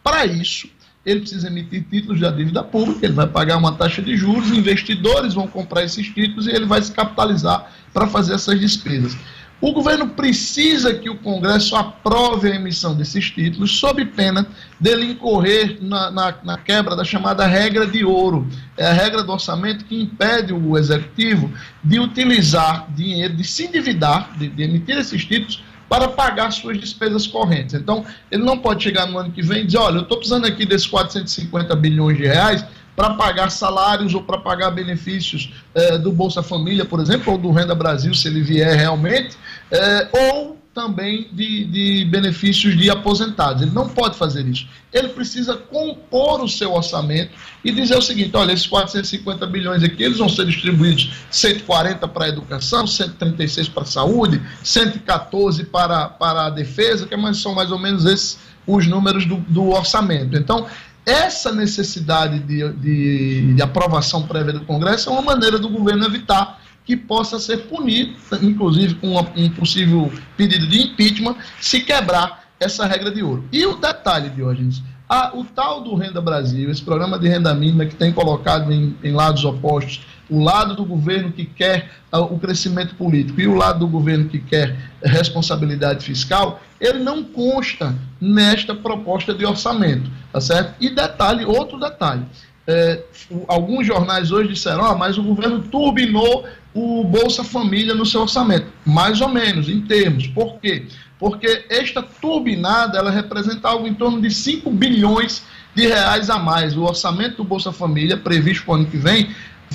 Para isso, ele precisa emitir títulos da dívida pública, ele vai pagar uma taxa de juros, investidores vão comprar esses títulos e ele vai se capitalizar para fazer essas despesas. O governo precisa que o Congresso aprove a emissão desses títulos, sob pena dele incorrer na, na, na, quebra da chamada regra de ouro. É a regra do orçamento que impede o executivo de utilizar dinheiro, de se endividar, de, de emitir esses títulos para pagar suas despesas correntes. Então, ele não pode chegar no ano que vem e dizer: olha, eu estou precisando aqui desses 450 bilhões de reais para pagar salários ou para pagar benefícios é, do Bolsa Família, por exemplo, ou do Renda Brasil, se ele vier realmente, é, ou também de, de, benefícios de aposentados. Ele não pode fazer isso. Ele precisa compor o seu orçamento e dizer o seguinte: olha, esses 450 bilhões aqui, eles vão ser distribuídos 140 para a educação, 136 para a saúde, 114 para, para a defesa, que é são mais ou menos esses os números do, do orçamento. Então, essa necessidade de, de, de, aprovação prévia do Congresso é uma maneira do governo evitar que possa ser punido, inclusive com um possível pedido de impeachment, se quebrar essa regra de ouro. E o detalhe, Diógenes, a, o tal do Renda Brasil, esse programa de renda mínima que tem colocado em, em lados opostos, o lado do governo que quer uh, o crescimento político e o lado do governo que quer responsabilidade fiscal, ele não consta nesta proposta de orçamento, tá certo? E detalhe, outro detalhe, é, alguns jornais hoje disseram, ah, mas o governo turbinou o Bolsa Família no seu orçamento. Mais ou menos, em termos. Por quê? Porque esta turbinada, ela representa algo em torno de 5 bilhões de reais a mais. O orçamento do Bolsa Família, previsto para o ano que vem,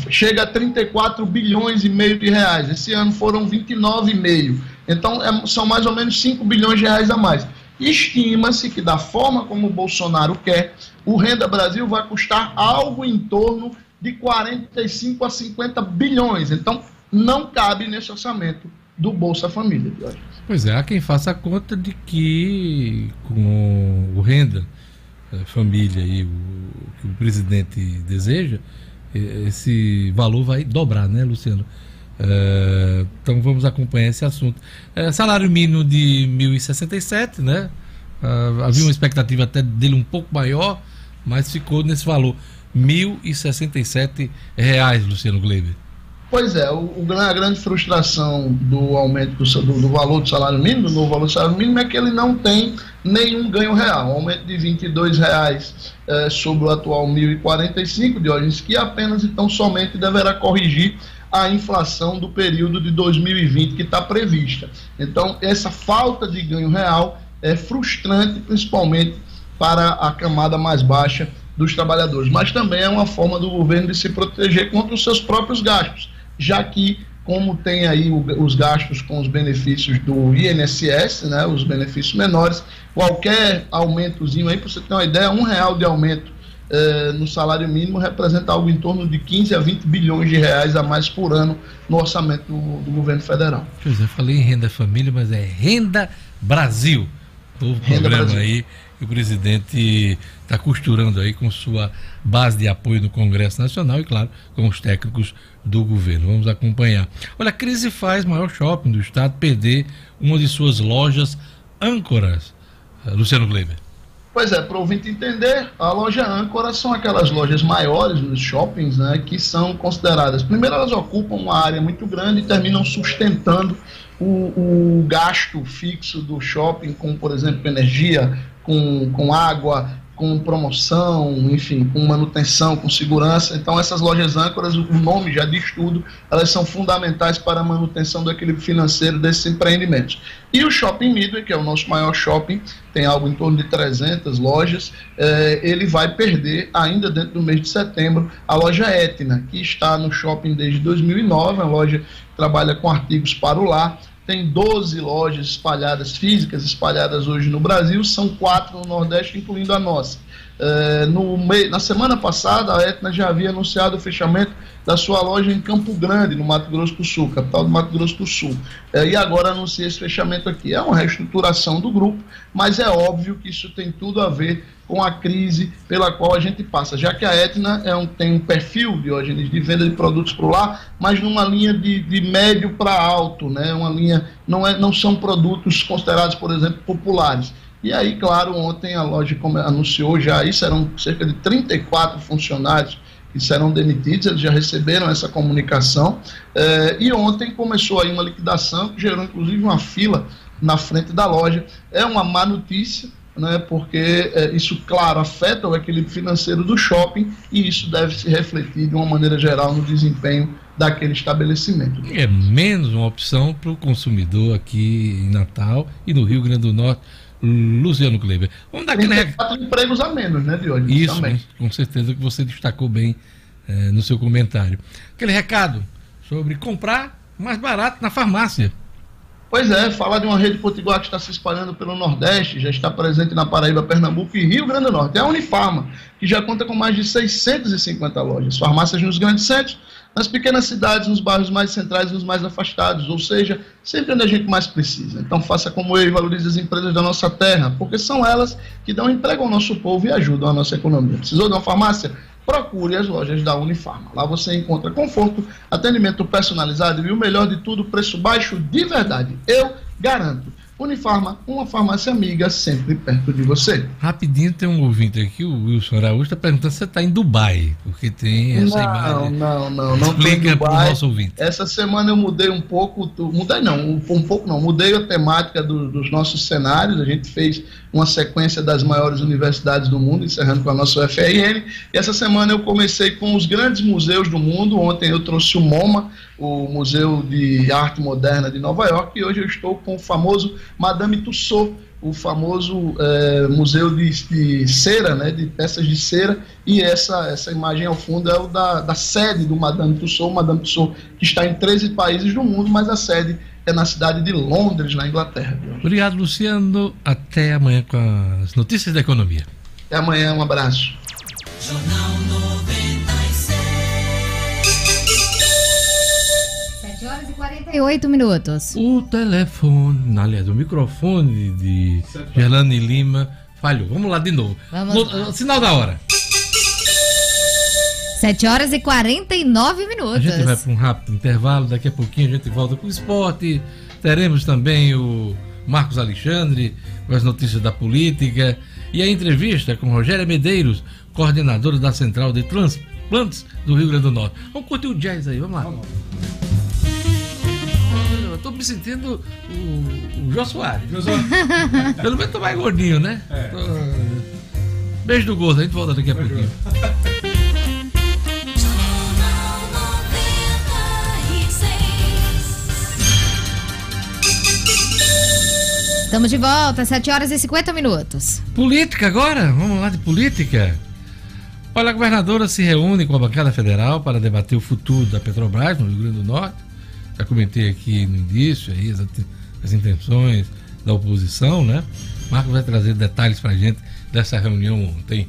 chega a 34 bilhões e meio de reais. Esse ano foram 29,5. Então, é, são mais ou menos 5 bilhões de reais a mais. Estima-se que, da forma como o Bolsonaro quer, o Renda Brasil vai custar algo em torno de 45 a 50 bilhões. Então, não cabe nesse orçamento do Bolsa Família. Pois é, há quem faça a conta de que com o Renda eh, Família e o que o presidente deseja, esse valor vai dobrar, né, Luciano? Uh, então vamos acompanhar esse assunto. Salário mínimo de 1.067, né? Uh, havia uma expectativa até dele um pouco maior, mas ficou nesse valor. 1.067 reais, Luciano Gleiber. Pois é, o, a grande frustração do aumento do, do, do, valor do salário mínimo, do novo valor do salário mínimo, é que ele não tem nenhum ganho real. Um aumento de R$ 22,00 é, sobre o atual R$ 1.045, Diógenes, que apenas então somente deverá corrigir a inflação do período de 2020 que está prevista. Então, essa falta de ganho real é frustrante, principalmente para a camada mais baixa dos trabalhadores, mas também é uma forma do governo de se proteger contra os seus próprios gastos, já que como tem aí os gastos com os benefícios do INSS, né, os benefícios menores, qualquer aumentozinho aí, para você ter uma ideia, um real de aumento eh, no salário mínimo representa algo em torno de 15 a 20 bilhões de reais a mais por ano no orçamento do, do governo federal. José, falei em renda família, mas é Renda Brasil. Novo renda programa Brasil. aí que o presidente está costurando aí com sua base de apoio no Congresso Nacional e, claro, com os técnicos do governo. Vamos acompanhar. Olha, a crise faz maior shopping do estado perder uma de suas lojas âncoras. Eh, Luciano Gleiber. Pois é, para o ouvinte entender, a loja âncora são aquelas lojas maiores nos shoppings, né, que são consideradas. Primeiro, elas ocupam uma área muito grande e terminam sustentando o, o gasto fixo do shopping, com, por exemplo, energia, com, com água, com promoção, enfim, com manutenção, com segurança. Então, essas lojas âncoras, o nome já diz tudo, elas são fundamentais para a manutenção do equilíbrio financeiro desses empreendimentos. E o Shopping Midway, que é o nosso maior shopping, tem algo em torno de 300 lojas, eh, ele vai perder, ainda dentro do mês de setembro, a loja Etna, que está no shopping desde 2009, a loja trabalha com artigos para o lar, tem 12 lojas espalhadas, físicas espalhadas hoje no Brasil, são quatro no Nordeste, incluindo a nossa. É, no na semana passada, a Etna já havia anunciado o fechamento da sua loja em Campo Grande, no Mato Grosso do Sul, capital do Mato Grosso do Sul. É, e agora anuncia esse fechamento aqui. É uma reestruturação do grupo, mas é óbvio que isso tem tudo a ver com a crise pela qual a gente passa, já que a Etna é um, tem um perfil, Diógenes, de venda de produtos para lá, mas numa linha de, de médio para alto, né? uma linha, não, é, não são produtos considerados, por exemplo, populares. E aí, claro, ontem a loja anunciou já aí, serão cerca de 34 funcionários que serão demitidos, eles já receberam essa comunicação. Eh, e ontem começou aí uma liquidação que gerou inclusive uma fila na frente da loja. É uma má notícia, né, porque é, isso, claro, afeta o equilíbrio financeiro do shopping e isso deve se refletir de uma maneira geral no desempenho daquele estabelecimento. É menos uma opção para o consumidor aqui em Natal e no Rio Grande do Norte. Luciano Kleber. Vamos dar aquele recado. empregos a menos, né, Diogo? Isso, também. com certeza que você destacou bem é, no seu comentário. Aquele recado sobre comprar mais barato na farmácia. Pois é, falar de uma rede potiguar que está se espalhando pelo Nordeste, já está presente na Paraíba, Pernambuco e Rio Grande do Norte. É a Unifarma, que já conta com mais de 650 lojas, farmácias nos grandes centros, nas pequenas cidades, nos bairros mais centrais e nos mais afastados, ou seja, sempre onde a gente mais precisa. Então faça como eu e valorize as empresas da nossa terra, porque são elas que dão emprego ao nosso povo e ajudam a nossa economia. Precisou de uma farmácia? procure as lojas da Unifarma. Lá você encontra conforto, atendimento personalizado e o melhor de tudo, preço baixo de verdade. Eu garanto. Unifarma, uma farmácia amiga sempre perto de você. Rapidinho, tem um ouvinte aqui, o Wilson Araújo, está perguntando se você está em Dubai, porque tem essa não, imagem. Não, não, não. Explica para o nosso ouvinte. Essa semana eu mudei um pouco, mudei não, um, um pouco não, mudei a temática do, dos nossos cenários, a gente fez uma sequência das maiores universidades do mundo, encerrando com a nossa UFRN, e essa semana eu comecei com os grandes museus do mundo, ontem eu trouxe o MoMA, o Museu de Arte Moderna de Nova York, e hoje eu estou com o famoso Madame Tussauds, o famoso é, museu de, de, cera, né, de peças de cera, e essa, essa imagem ao fundo é o da, da sede do Madame Tussauds, Madame Tussauds que está em 13 países do mundo, mas a sede é na cidade de Londres, na Inglaterra. Obrigado, Luciano. Até amanhã com as notícias da economia. Até amanhã, um abraço. Jornal 48 minutos. O telefone, aliás, o microfone de Gerlane Lima falhou. Vamos lá de novo. Vamos no, lá. Sinal da hora. 7 horas e 49 minutos. A gente vai para um rápido intervalo, daqui a pouquinho a gente volta com o esporte. Teremos também o Marcos Alexandre com as notícias da política e a entrevista com Rogéria Medeiros, coordenadora da Central de Transplantes do Rio Grande do Norte. Vamos curtir o jazz aí, vamos lá. Vamos tô me sentindo o, o Jô Soares. Pelo menos tô mais gordinho, né? É. Tô... Beijo do gosto, a gente volta daqui a Beijo. pouquinho. Estamos de volta, 7 horas e 50 minutos. Política agora? Vamos lá de política. Olha, a governadora se reúne com a bancada federal para debater o futuro da Petrobras no Rio Grande do Norte já comentei aqui no início aí as, as intenções da oposição, né? Marcos vai trazer detalhes para a gente dessa reunião ontem.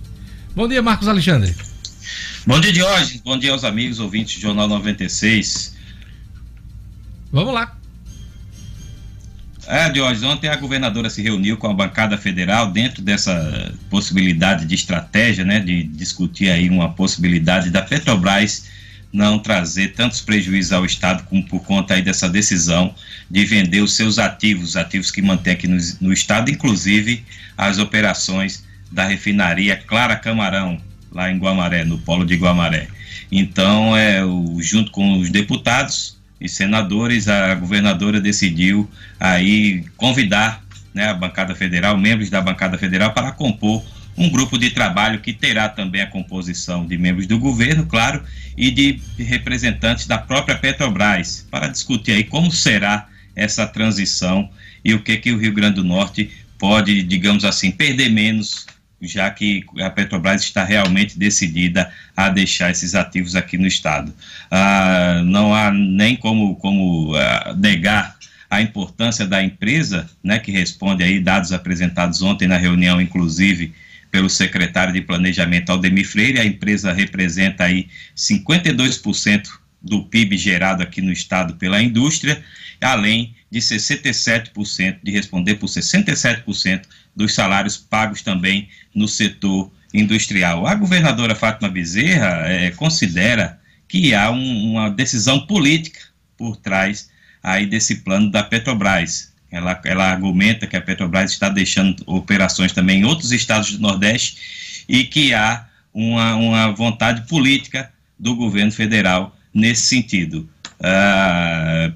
Bom dia, Marcos Alexandre. Bom dia, Diógenes. Bom dia aos amigos ouvintes do Jornal 96. Vamos lá. É, Diógenes, ontem a governadora se reuniu com a bancada federal dentro dessa possibilidade de estratégia, né, de discutir aí uma possibilidade da Petrobras não trazer tantos prejuízos ao Estado como por conta aí dessa decisão de vender os seus ativos, ativos que mantém aqui no, no Estado, inclusive as operações da refinaria Clara Camarão, lá em Guamaré, no polo de Guamaré. Então, é, o, junto com os deputados e senadores, a governadora decidiu aí convidar né, a bancada federal, membros da bancada federal, para compor um grupo de trabalho que terá também a composição de membros do governo, claro, e de representantes da própria Petrobras, para discutir aí como será essa transição e o que que o Rio Grande do Norte pode, digamos assim, perder menos, já que a Petrobras está realmente decidida a deixar esses ativos aqui no estado. Ah, não há nem como, como ah, negar a importância da empresa, né, que responde aí dados apresentados ontem na reunião, inclusive pelo secretário de Planejamento Aldemir Freire. A empresa representa aí 52% do PIB gerado aqui no estado pela indústria, além de 67%, de responder por 67% dos salários pagos também no setor industrial. A governadora Fátima Bezerra é, considera que há um, uma decisão política por trás aí desse plano da Petrobras. Ela, ela argumenta que a Petrobras está deixando operações também em outros estados do Nordeste e que há uma, uma vontade política do governo federal nesse sentido. Ah,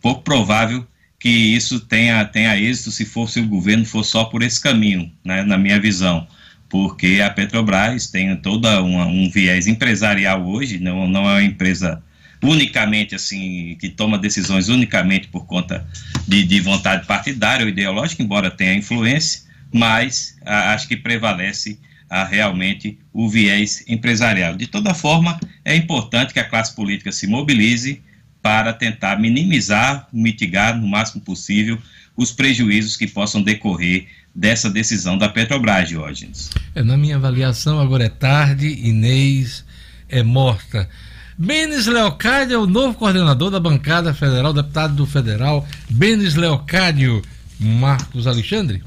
pouco provável que isso tenha, tenha êxito se fosse o governo for só por esse caminho, né, na minha visão, porque a Petrobras tem toda uma, um viés empresarial hoje, não, não é uma empresa unicamente assim, que toma decisões unicamente por conta de, de vontade partidária ou ideológica, embora tenha influência, mas a, acho que prevalece a, realmente o viés empresarial. De toda forma, é importante que a classe política se mobilize para tentar minimizar, mitigar no máximo possível os prejuízos que possam decorrer dessa decisão da Petrobras, Diógenes. É, na minha avaliação, agora é tarde, Inês é morta. Benes Leocádio é o novo coordenador da bancada federal, deputado do federal. Benes Leocádio, Marcos Alexandre.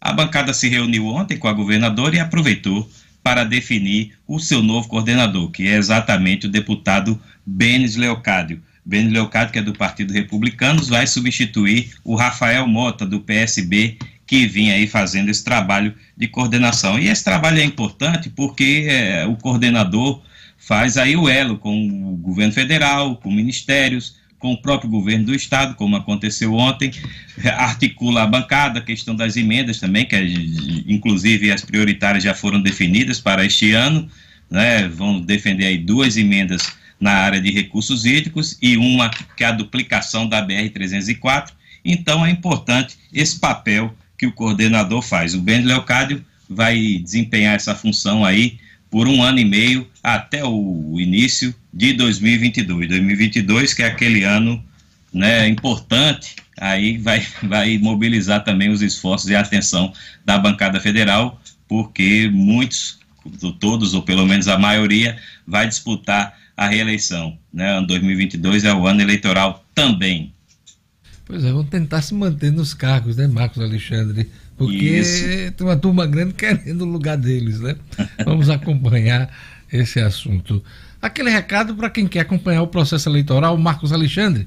A bancada se reuniu ontem com a governadora e aproveitou para definir o seu novo coordenador, que é exatamente o deputado Benes Leocádio. Benes Leocádio, que é do Partido Republicano, vai substituir o Rafael Mota, do PSB, que vinha aí fazendo esse trabalho de coordenação. E esse trabalho é importante porque é, o coordenador faz aí o elo com o governo federal, com ministérios, com o próprio governo do estado, como aconteceu ontem, articula a bancada, a questão das emendas também, que é, inclusive as prioritárias já foram definidas para este ano, né, vão defender aí duas emendas na área de recursos hídricos e uma que é a duplicação da BR-304, então é importante esse papel que o coordenador faz. O Ben Leocádio vai desempenhar essa função aí por um ano e meio até o início de 2022. 2022, que é aquele ano né, importante, aí vai, vai mobilizar também os esforços e a atenção da bancada federal, porque muitos, todos ou pelo menos a maioria, vai disputar a reeleição. Né? Ano 2022 é o ano eleitoral também. Pois é, vão tentar se manter nos cargos, né, Marcos Alexandre? Porque Isso. tem uma turma grande querendo o lugar deles, né? Vamos acompanhar esse assunto. Aquele recado para quem quer acompanhar o processo eleitoral, Marcos Alexandre.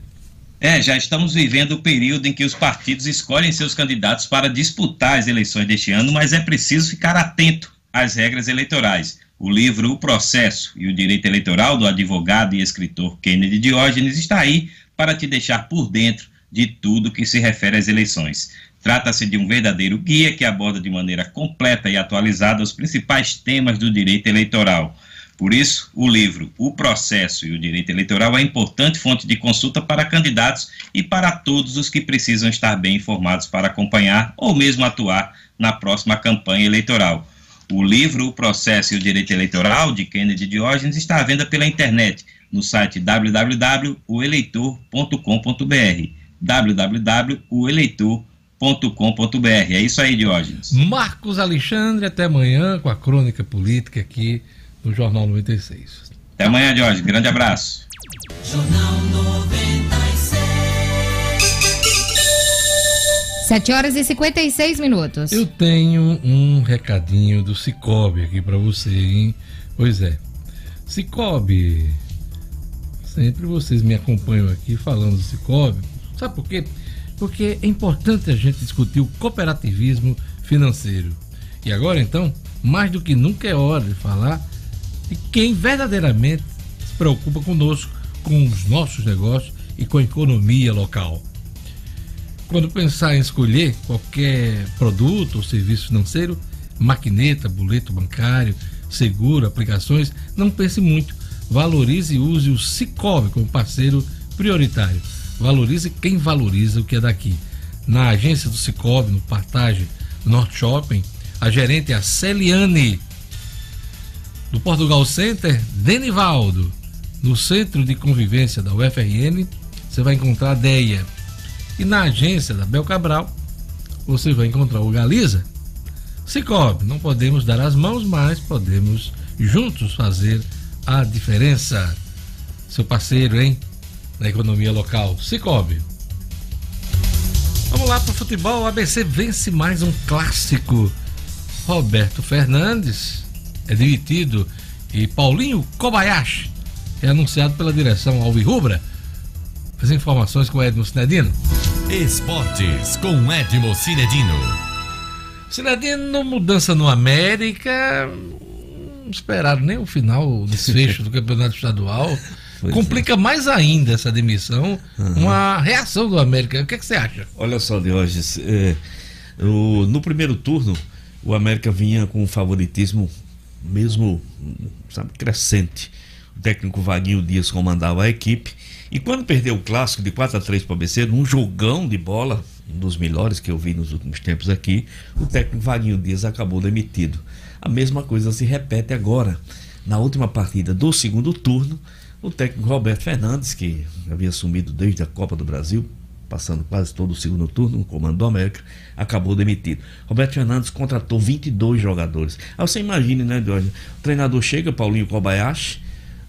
É, já estamos vivendo o período em que os partidos escolhem seus candidatos para disputar as eleições deste ano, mas é preciso ficar atento às regras eleitorais. O livro O Processo e o Direito Eleitoral, do advogado e escritor Kennedy Diógenes, está aí para te deixar por dentro de tudo que se refere às eleições. Trata-se de um verdadeiro guia que aborda de maneira completa e atualizada os principais temas do direito eleitoral. Por isso, o livro O Processo e o Direito Eleitoral é importante fonte de consulta para candidatos e para todos os que precisam estar bem informados para acompanhar ou mesmo atuar na próxima campanha eleitoral. O livro O Processo e o Direito Eleitoral, de Kennedy Diógenes, está à venda pela internet no site www.oeleitor.com.br www.oeleitor.com.br. É isso aí, Diógenes. Marcos Alexandre, até amanhã com a crônica política aqui no Jornal 96. Até amanhã, Diógenes. Grande abraço. Jornal 96. 7 horas e 56 minutos. Eu tenho um recadinho do Cicobi aqui para você, hein? Pois é. Cicobi. Sempre vocês me acompanham aqui falando do Cicobi Sabe por quê? Porque é importante a gente discutir o cooperativismo financeiro. E agora então, mais do que nunca é hora de falar de quem verdadeiramente se preocupa conosco, com os nossos negócios e com a economia local. Quando pensar em escolher qualquer produto ou serviço financeiro, maquineta, boleto bancário, seguro, aplicações, não pense muito. Valorize e use o Cicobi como parceiro prioritário Valorize quem valoriza o que é daqui. Na agência do Cicobi, no Partage Norte Shopping, a gerente é a Celiane. Do Portugal Center, Denivaldo. No Centro de Convivência da UFRN, você vai encontrar a Deia. E na agência da Bel Cabral, você vai encontrar o Galiza. Cicobi, não podemos dar as mãos, mas podemos juntos fazer a diferença. Seu parceiro, hein? Na economia local. Cicobi. Vamos lá para o futebol. O ABC vence mais um clássico. Roberto Fernandes é demitido e Paulinho Kobayashi é anunciado pela direção Alvirrubra. As informações com Edmo Cinedino. Esportes com Edmo Cinedino. Cinedino, mudança no América. Não esperaram nem o final, o desfecho do campeonato estadual. Pois Complica é. mais ainda essa demissão, uhum. uma reação do América. O que, é que você acha? Olha só, Diógenes, é, o, no primeiro turno, o América vinha com um favoritismo mesmo, sabe, crescente. O técnico Vaguinho Dias comandava a equipe. E quando perdeu o clássico de 4 a 3 para o ABC, num jogão de bola, um dos melhores que eu vi nos últimos tempos aqui, o técnico Vaguinho Dias acabou demitido. A mesma coisa se repete agora. Na última partida do segundo turno, o técnico Roberto Fernandes, que havia assumido desde a Copa do Brasil, passando quase todo o segundo turno no comando do América, acabou demitido. Roberto Fernandes contratou 22 jogadores. Aí você imagine, né, Jorge? O treinador chega, Paulinho Kobayashi,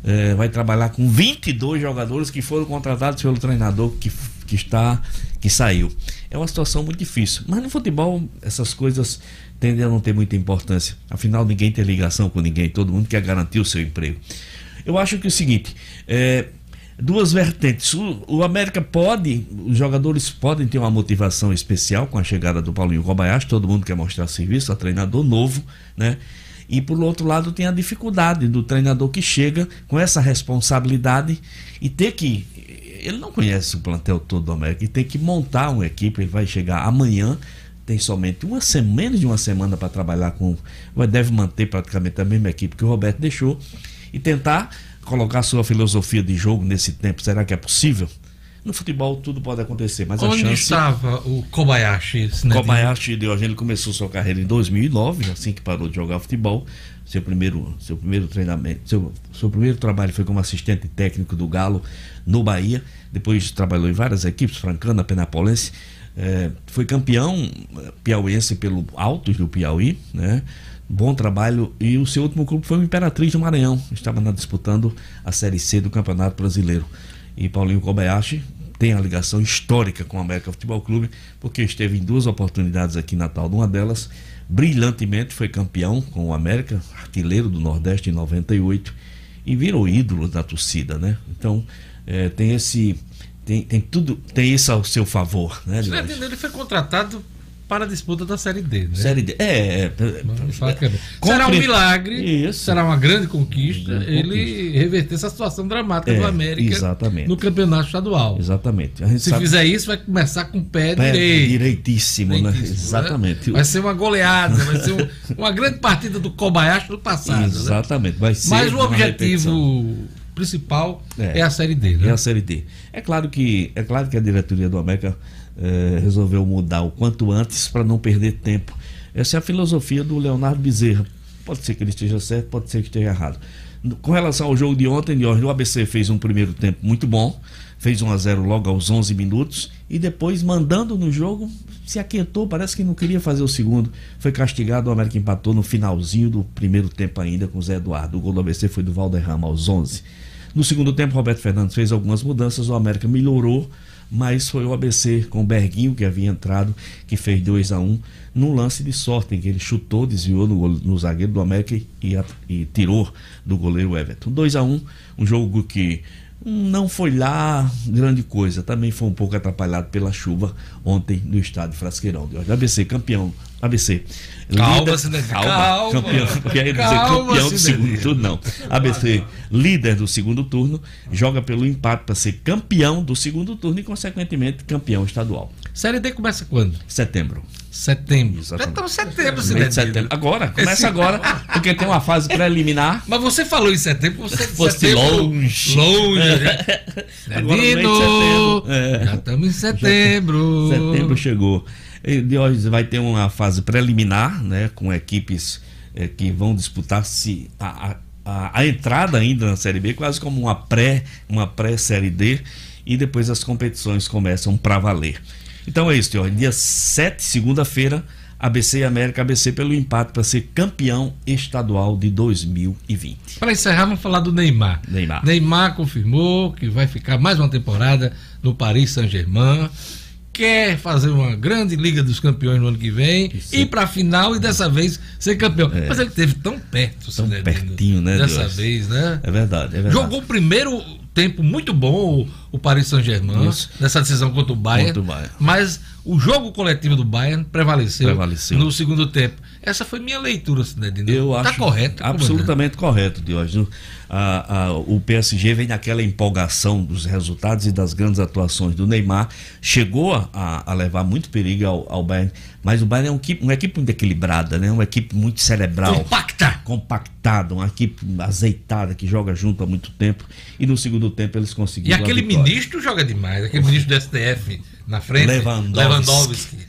é, vai trabalhar com 22 jogadores que foram contratados pelo treinador que, que está que saiu. é uma situação muito difícil. Mas no futebol, essas coisas tendem a não ter muita importância. Afinal, ninguém tem ligação com ninguém, todo mundo quer garantir o seu emprego. Eu acho que é o seguinte, é, duas vertentes. O, o, América pode, os jogadores podem ter uma motivação especial com a chegada do Paulinho Kobayashi, todo mundo quer mostrar serviço a treinador novo, né? E por outro lado tem a dificuldade do treinador que chega com essa responsabilidade e ter que ele não conhece o plantel todo do América e tem que montar uma equipe, ele vai chegar amanhã tem somente uma semana, menos de uma semana para trabalhar com. Deve manter praticamente a mesma equipe que o Roberto deixou e tentar colocar sua filosofia de jogo nesse tempo. Será que é possível? No futebol tudo pode acontecer, mas Onde a chance... estava o Kobayashi? Kobayashi Diogênio começou sua carreira em 2009, assim que parou de jogar futebol. Seu primeiro, seu primeiro treinamento, seu, seu primeiro trabalho foi como assistente técnico do Galo no Bahia. Depois trabalhou em várias equipes, Francana, Penapolense. É, foi campeão piauiense pelo Altos do Piauí, né? Bom trabalho. E o seu último clube foi o Imperatriz do Maranhão. Estava disputando a Série C do Campeonato Brasileiro. E Paulinho Kobayashi tem a ligação histórica com o América Futebol Clube, porque esteve em duas oportunidades aqui em Natal. Uma delas, brilhantemente, foi campeão com o América, artilheiro do Nordeste em 98, e virou ídolo da torcida, né? Então, é, tem esse tem, tem tudo, tem isso ao seu favor, né? Ele foi contratado para a disputa da Série D, né? Série D. É, é, é será um milagre, isso. será uma grande conquista grande ele conquista. reverter essa situação dramática é, do América exatamente. no campeonato estadual. Exatamente. Se sabe... fizer isso, vai começar com o pé, pé direito. Direitíssimo, né? direitíssimo né? Exatamente. Vai ser uma goleada, vai ser um, uma grande partida do Kobayashi do passado. Né? Exatamente. Né? Vai ser Mas o objetivo repetição principal é, é, a Série D, né? É a Série D. É claro que, é claro que a diretoria do América é, resolveu mudar o quanto antes para não perder tempo. Essa é a filosofia do Leonardo Bezerra. Pode ser que ele esteja certo, pode ser que esteja errado. Com relação ao jogo de ontem, o ABC fez um primeiro tempo muito bom, fez 1 a 0 logo aos 11 minutos e depois mandando no jogo se aquietou, parece que não queria fazer o segundo. Foi castigado, o América empatou no finalzinho do primeiro tempo ainda com o Zé Eduardo. O gol do ABC foi do Valderrama aos 11. No segundo tempo, Roberto Fernandes fez algumas mudanças, o América melhorou, mas foi o ABC com o Berguinho, que havia entrado, que fez 2 a 1 um, num lance de sorte, em que ele chutou, desviou no, no zagueiro do América e, e, tirou do goleiro Everton. 2 a 1 um, um jogo que não foi lá grande coisa. Também foi um pouco atrapalhado pela chuva ontem no estádio Frasqueirão. O ABC campeão. ABC. Calma, líder, calma, calma, campeão, quer dizer campeão do segundo turno, não. ABC, líder do segundo turno, joga pelo empate para ser campeão do segundo turno e, consequentemente, campeão estadual. Série D começa quando? Setembro. Setembro. Já estamos setembro, setembro. Agora, começa Esse... agora, porque tem uma fase preliminar. Mas você falou em setembro, você fosse longe. Longe. É. Agora, é. Já estamos em setembro. Setembro chegou. De hoje vai ter uma fase preliminar, né, com equipes é, que vão disputar se a, a, a, entrada ainda na Série B, quase como uma pré, uma pré-Série D, e depois as competições começam para valer. Então é isso, Teor. Dia 7, segunda-feira, ABC e América, ABC pelo empate para ser campeão estadual de 2020. Para encerrar, vamos falar do Neymar. Neymar. Neymar confirmou que vai ficar mais uma temporada no Paris Saint-Germain. Quer fazer uma grande Liga dos Campeões no ano que vem, ir para a final e dessa vez ser campeão. É. Mas ele teve tão perto, tão pertinho, né? Dessa Deus. vez, né? É verdade, é verdade. Jogou primeiro tempo muito bom o, Paris Saint-Germain nessa decisão contra o, Bayern, contra o Bayern. Mas o jogo coletivo do Bayern prevaleceu, prevaleceu. no segundo tempo. Essa foi minha leitura, Cidadino. Eu tá acho correto, absolutamente correto, Diógenes. o PSG vem naquela empolgação dos resultados e das grandes atuações do Neymar. Chegou a, a levar muito perigo ao, ao, Bayern, mas o Bayern é uma equipe, uma equipe muito equilibrada, né? uma equipe muito cerebral. Compacta! Compactada, uma equipe azeitada que joga junto há muito tempo. E no segundo tempo eles conseguiram. E aquele ministro joga demais, aquele ministro do STF na frente. Lewandowski. Lewandowski.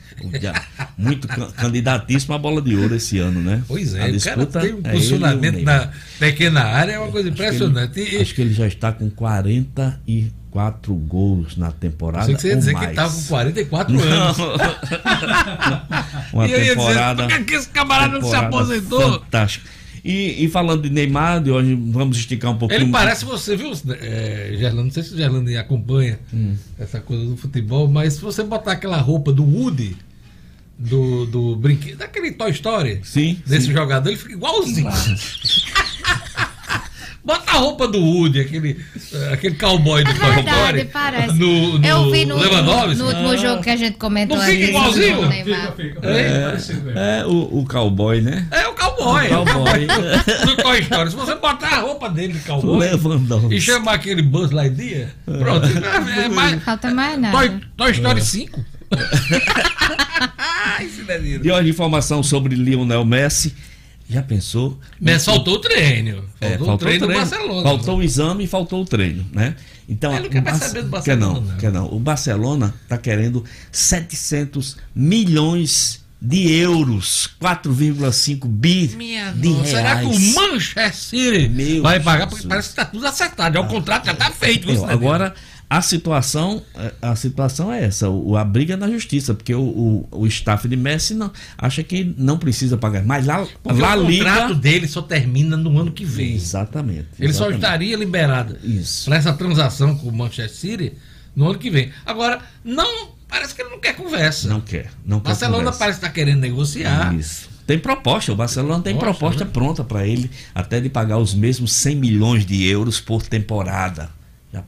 Muito candidatíssimo à bola de ouro esse ano, né? Pois é, a disputa tem um é posicionamento na pequena área, é uma coisa impressionante. Acho que, ele, acho que ele já está com 44 gols na temporada. Você ia dizer mais. que estava com 44 não. anos. uma e temporada. Dizer, por que esse camarada não se aposentou? Fantástico. E, e falando de Neymar, de hoje vamos esticar um pouquinho. Ele parece você, viu, é, Gerlando? Não sei se o Gerlando acompanha hum. essa coisa do futebol, mas se você botar aquela roupa do Woody, do, do brinquedo, daquele Toy Story, sim, desse sim. jogador, ele fica igualzinho. Bota a roupa do Woody, aquele, aquele cowboy do é verdade, Story. parece. No, no Eu vi no, no último ah. jogo que a gente comentou. Não fica igualzinho? Fica, fica. É, é, é o, o, cowboy, né? É o cowboy. O cowboy. do Toy Story. Se você botar a roupa dele de cowboy Levandão. e chamar aquele Buzz Lightyear, pronto. É, é mais, Falta mais nada. Toy, Toy Story 5. e olha, informação sobre Lionel Messi. Já pensou? Mas faltou o treino. Faltou, é, faltou o treino, treino Barcelona. Faltou o exame e faltou o treino, né? Então, Ele não quer mais saber do Barcelona. Quer não, quer não. O Barcelona está querendo 700 milhões de euros, 4,5 bi Minha de nossa, reais. Será que o Manchester City Meu vai pagar? Porque parece que está tudo acertado. Já o contrato já está feito. Meu, agora, a situação, a situação é essa, o, a briga é na justiça, porque o, o, o staff de Messi não, acha que não precisa pagar. Mas lá, porque lá o Liga... contrato dele só termina no ano que vem. Exatamente. Ele exatamente. só estaria liberado para essa transação com o Manchester City no ano que vem. Agora, não parece que ele não quer conversa. Não quer. Não Barcelona quer conversa. parece estar tá querendo negociar. Isso. Tem proposta, o Barcelona tem Poxa, proposta né? pronta para ele, até de pagar os mesmos 100 milhões de euros por temporada.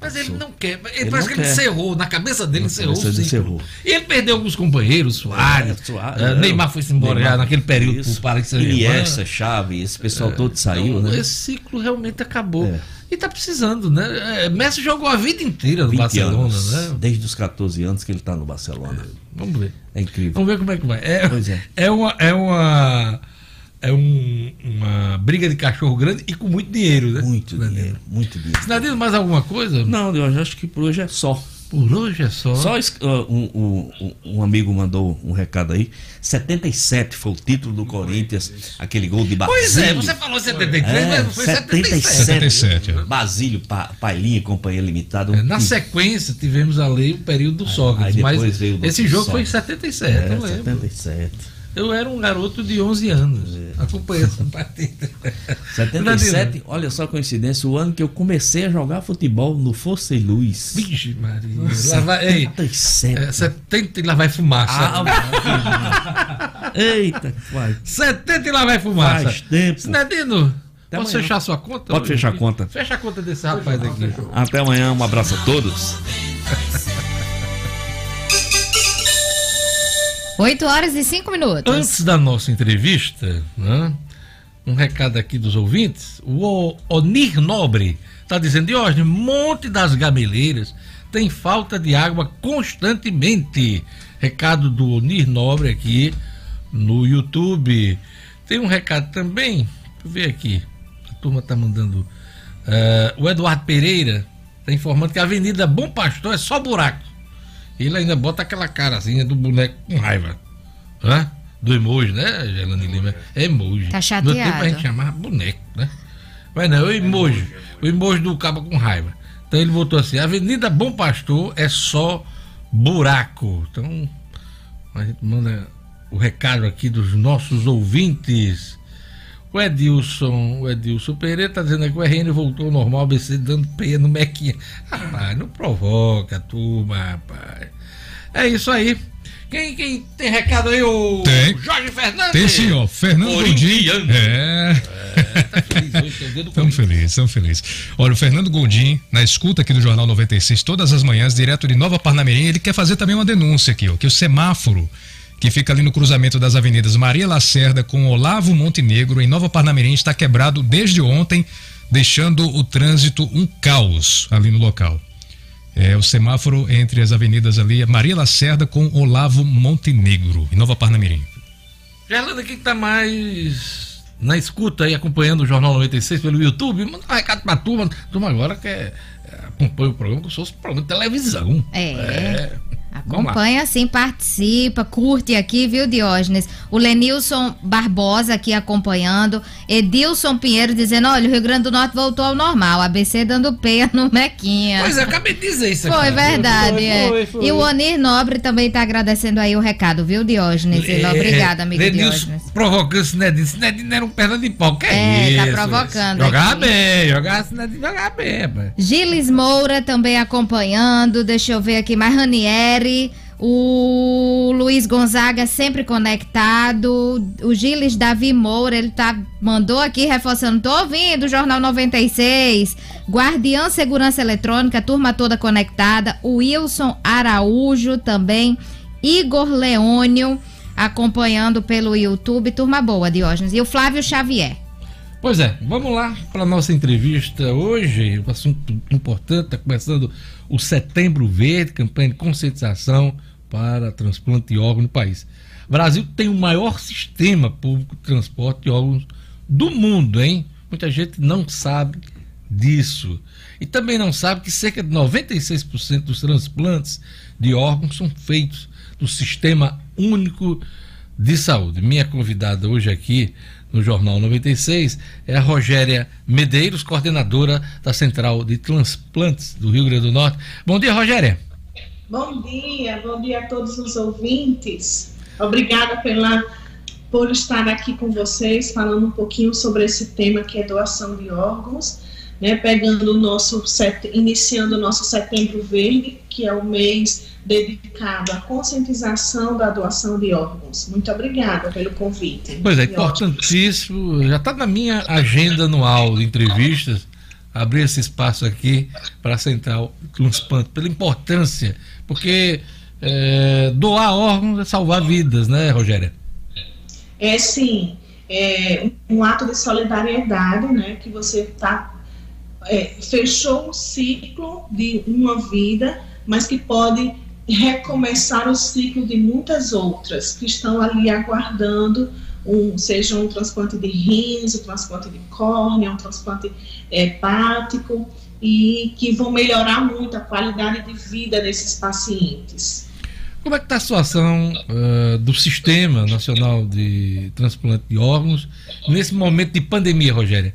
Mas ele não quer. Ele, ele parece que ele encerrou. Na cabeça dele encerrou o ciclo. Encerrou. E ele perdeu alguns companheiros, Soares. É, Soares é, Neymar foi-se embora Neymar, já naquele período isso, pro Paris Saint-Germain. essa chave, esse pessoal é, todo saiu, então, né? Esse ciclo realmente acabou. É. E tá precisando, né? Messi jogou a vida inteira no Barcelona, anos, né? Desde os 14 anos que ele tá no Barcelona. Vamos ver. É incrível. Vamos ver como é que vai. É, pois é. É uma. É uma é um, uma briga de cachorro grande e com muito dinheiro, né? Muito Sinadino. dinheiro, muito dinheiro. Sinadino, mais alguma coisa? Não, eu acho que por hoje é só. Por hoje é só. Só uh, um, um, um, amigo mandou um recado aí. 77 foi o título do Corinthians, aquele gol de Basílio. Pois é, você falou 73, é, mas foi 77. 77 Basílio, pa, Pailinha e Companhia Limitada. Um é, na que... sequência, tivemos ali o período do Sócrates, mas esse jogo Sócrates. foi em 77, é, eu lembro. 77. Eu era um garoto de 11 anos. É. Acompanhei essa partida. 77, olha só a coincidência, o ano que eu comecei a jogar futebol no Força e Luz. Vixe, Maria. Lá vai, ei, 77. É, 70 e lá vai fumaça. Ah, Eita, vai. 70 e lá vai fumaça. Faz tempo. Sinadino, Até posso amanhã. fechar sua conta? Pode hoje? fechar a conta. Fecha a conta desse rapaz aqui. Até amanhã, um abraço a todos. 8 horas e 5 minutos. Antes da nossa entrevista, né, um recado aqui dos ouvintes. O Onir Nobre está dizendo: Diógenes, Monte das Gameleiras tem falta de água constantemente. Recado do Onir Nobre aqui no YouTube. Tem um recado também, deixa eu ver aqui. A turma está mandando. Uh, o Eduardo Pereira está informando que a Avenida Bom Pastor é só buraco. Ele ainda bota aquela carazinha do boneco com raiva. Hã? Do emoji, né, Gelane Lima? É emoji. Tá chateado. No tempo a gente chamava boneco, né? Mas não, é o emoji. O emoji do cabo com raiva. Então ele botou assim: Avenida Bom Pastor é só buraco. Então a gente manda o recado aqui dos nossos ouvintes. O Edilson, o Edilson Pereira está dizendo que o RN voltou ao normal, BC dando peia no Mequinha. Rapaz, não provoca, turma, rapaz. É isso aí. Quem, quem tem recado aí? O tem. Jorge Fernandes. Tem sim, ó. Fernando Gondim. É. é tá feliz Estamos felizes, estamos felizes. Olha, o Fernando Gondim, na escuta aqui do Jornal 96, todas as manhãs, direto de Nova Parnamirim, ele quer fazer também uma denúncia aqui, ó, que o semáforo que fica ali no cruzamento das avenidas Maria Lacerda com Olavo Montenegro, em Nova Parnamirim, está quebrado desde ontem, deixando o trânsito um caos ali no local. É o semáforo entre as avenidas ali, Maria Lacerda com Olavo Montenegro, em Nova Parnamirim. Gerlanda, quem está mais na escuta aí, acompanhando o Jornal 96 pelo YouTube, manda um recado pra turma. Turma agora que é, acompanha o programa como se fosse um programa de televisão. É. é. Acompanha sim, participa, curte aqui, viu, Diógenes? O Lenilson Barbosa aqui acompanhando. Edilson Pinheiro dizendo: olha, o Rio Grande do Norte voltou ao normal. ABC dando peia no Mequinha. Pois é, acabei de dizer isso aqui. Foi verdade, foi, é. Foi, foi. E o Onir Nobre também está agradecendo aí o recado, viu, Diógenes? É, Obrigada, amigo Lenilson Diógenes. Provocando Sinedinho. Sinedinho era um perna de pau. Que é, é tá isso? provocando. Jogar bem, jogar Sinedinho, jogar bem, pai. Giles Moura também acompanhando. Deixa eu ver aqui mais Ranieri. O Luiz Gonzaga sempre conectado. O Giles Davi Moura, ele tá, mandou aqui reforçando. Tô ouvindo o Jornal 96. Guardiã Segurança Eletrônica, turma toda conectada. O Wilson Araújo também. Igor Leônio acompanhando pelo YouTube. Turma boa, Diógenes. E o Flávio Xavier. Pois é, vamos lá para nossa entrevista hoje. Um assunto importante, está começando o Setembro Verde, campanha de conscientização para transplante de órgãos no país. O Brasil tem o maior sistema público de transporte de órgãos do mundo, hein? Muita gente não sabe disso. E também não sabe que cerca de 96% dos transplantes de órgãos são feitos do Sistema Único de Saúde. Minha convidada hoje aqui no Jornal 96 é a Rogéria Medeiros, coordenadora da Central de Transplantes do Rio Grande do Norte. Bom dia, Rogéria. Bom dia, bom dia a todos os ouvintes. Obrigada pela, por estar aqui com vocês, falando um pouquinho sobre esse tema que é doação de órgãos, né, pegando o nosso, iniciando o nosso Setembro Verde, que é o mês dedicado à conscientização da doação de órgãos. Muito obrigada pelo convite. Pois é, importantíssimo. Já está na minha agenda anual de entrevistas abrir esse espaço aqui para a Central Transplante, pela importância, porque é, doar órgãos é salvar vidas, né, Rogéria? É sim. É um ato de solidariedade, né, que você está é, fechou um ciclo de uma vida, mas que pode recomeçar o ciclo de muitas outras que estão ali aguardando um, seja um transplante de rins, um transplante de córnea, um transplante hepático e que vão melhorar muito a qualidade de vida desses pacientes. Como é que está a situação uh, do Sistema Nacional de Transplante de Órgãos nesse momento de pandemia, Rogéria?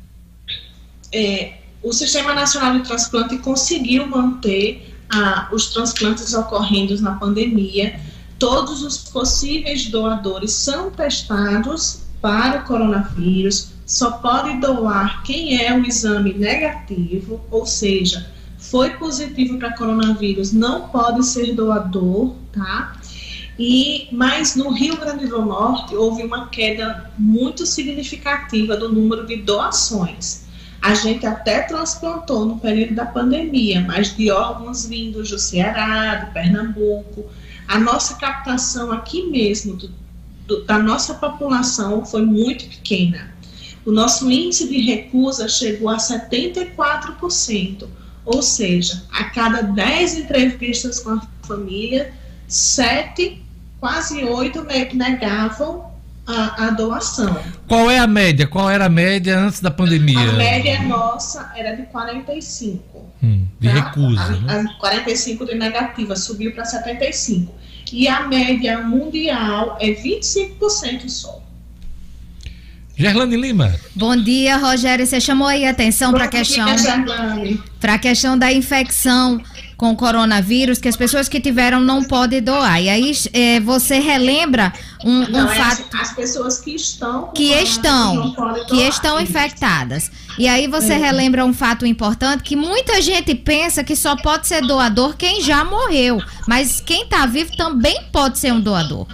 É, o Sistema Nacional de Transplante conseguiu manter ah, os transplantes ocorrendo na pandemia, todos os possíveis doadores são testados para o coronavírus, só pode doar quem é o exame negativo, ou seja, foi positivo para coronavírus, não pode ser doador, tá? E mas no Rio Grande do Norte houve uma queda muito significativa do número de doações. A gente até transplantou no período da pandemia, mas de órgãos vindos do Ceará, de Pernambuco. A nossa captação aqui mesmo, do, do, da nossa população, foi muito pequena. O nosso índice de recusa chegou a 74%, ou seja, a cada 10 entrevistas com a família, 7, quase 8 negavam a, a, doação. Qual é a média? Qual era a média antes da pandemia? A média nossa era de 45. Hum, de tá? recusa. A, né? a 45 de negativa, subiu para 75. E a média mundial é 25% só. Gerlane Lima. Bom dia, Rogério. Você chamou aí atenção para a questão para a questão da infecção com coronavírus, que as pessoas que tiveram não podem doar. E aí é, você relembra um, um não, é fato. As, as, pessoas que estão que estão que estão infectadas. E aí você é. relembra um fato importante que muita gente pensa que só pode ser doador quem já morreu, mas quem está vivo também pode ser um doador.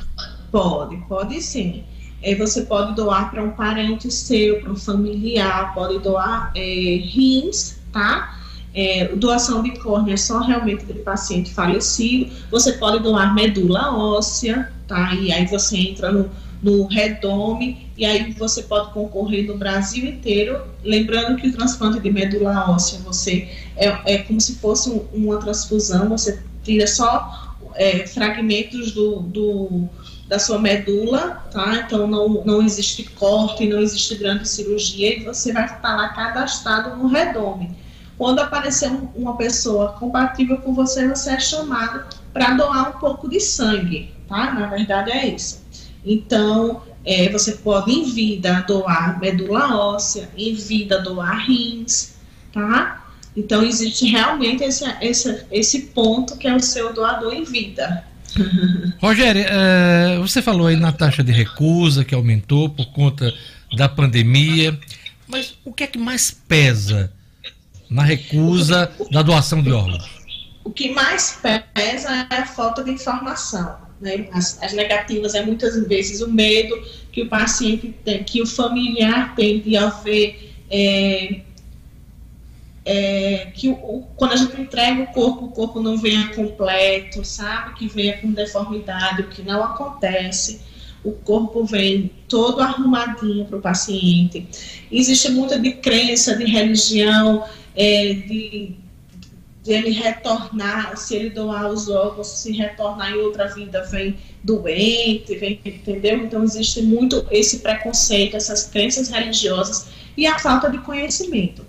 Pode, pode sim. É, você pode doar para um parente seu, para um familiar, pode doar é, rins, tá? É, doação de córnea só realmente de paciente falecido. Você pode doar medula óssea, tá? E aí você entra no, no Redome e aí você pode concorrer no Brasil inteiro. Lembrando que o transplante de medula óssea você é, é como se fosse um, uma transfusão, você tira só é, fragmentos do, do da sua medula, tá? Então não, não existe corte, não existe grande cirurgia e você vai estar lá cadastrado no redome. Quando aparecer um, uma pessoa compatível com você, você é chamado para doar um pouco de sangue, tá? Na verdade é isso. Então, é, você pode em vida doar medula óssea, em vida doar rins, tá? Então existe realmente esse, esse, esse ponto que é o seu doador em vida. Rogério, é, você falou aí na taxa de recusa que aumentou por conta da pandemia, mas o que é que mais pesa na recusa da doação de órgãos? O que mais pesa é a falta de informação. Né? As, as, negativas é muitas vezes o medo que o paciente tem, que o familiar tem de haver. É, é, que o, quando a gente entrega o corpo, o corpo não venha completo, sabe? Que venha com deformidade, o que não acontece. O corpo vem todo arrumadinho para o paciente. Existe muita de crença, de religião, é, de, de ele retornar, se ele doar os órgãos, se retornar em outra vida, vem doente, vem, entendeu? Então existe muito esse preconceito, essas crenças religiosas e a falta de conhecimento.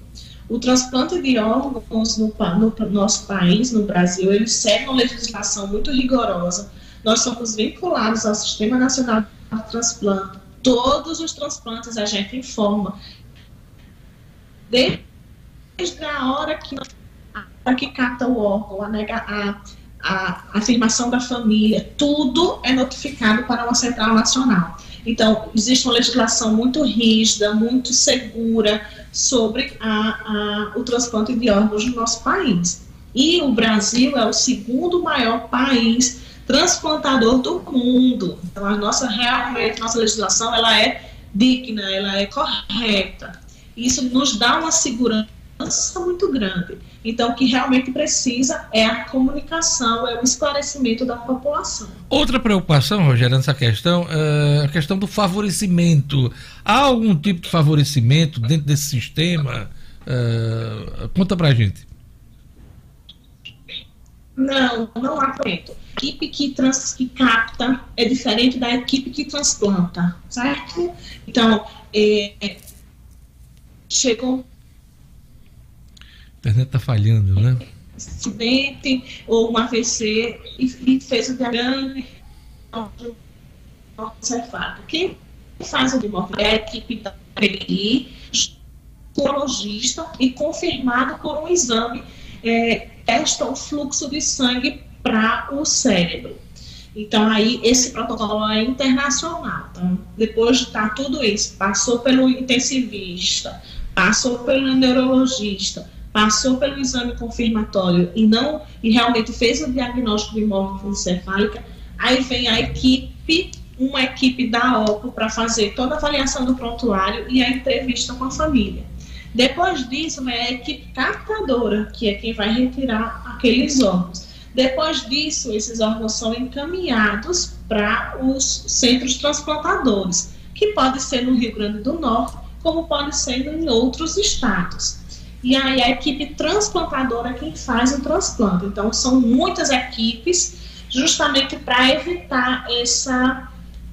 O transplante de órgãos no, no, nosso país, no Brasil, ele segue uma legislação muito rigorosa. Nós somos vinculados ao Sistema Nacional de Transplante. Todos os transplantes a gente informa. Desde a hora que, a hora que capta o órgão, a, nega, a, a afirmação da família, tudo é notificado para uma central nacional. Então, existe uma legislação muito rígida, muito segura sobre a, a, o transplante de órgãos no nosso país. E o Brasil é o segundo maior país transplantador do mundo. Então, a nossa realmente, nossa legislação, ela é digna, ela é correta. Isso nos dá uma segurança muito grande. Então, o que realmente precisa é a comunicação, é o esclarecimento da população. Outra preocupação, Rogério, nessa questão, é a questão do favorecimento. Há algum tipo de favorecimento dentro desse sistema? É, conta pra gente. Não, não há momento. A equipe que, trans, que capta é diferente da equipe que transplanta, certo? Então, é, chegou internet está falhando, né? Acidente ou um AVC e, e fez o diagrama cefálico. Quem faz o diagnóstico é a equipe da PI, urologista e confirmado por um exame, é, testa o fluxo de sangue para o cérebro. Então, aí, esse protocolo é internacional. Então, depois de tá tudo isso, passou pelo intensivista, passou pelo neurologista, passou pelo exame confirmatório e não e realmente fez o diagnóstico de morte encefálica, aí vem a equipe, uma equipe da OPO para fazer toda a avaliação do prontuário e a entrevista com a família. Depois disso, vem a equipe captadora, que é quem vai retirar aqueles órgãos. Depois disso, esses órgãos são encaminhados para os centros transplantadores, que pode ser no Rio Grande do Norte, como pode ser em outros estados e aí a equipe transplantadora é quem faz o transplante. Então, são muitas equipes, justamente para evitar essa,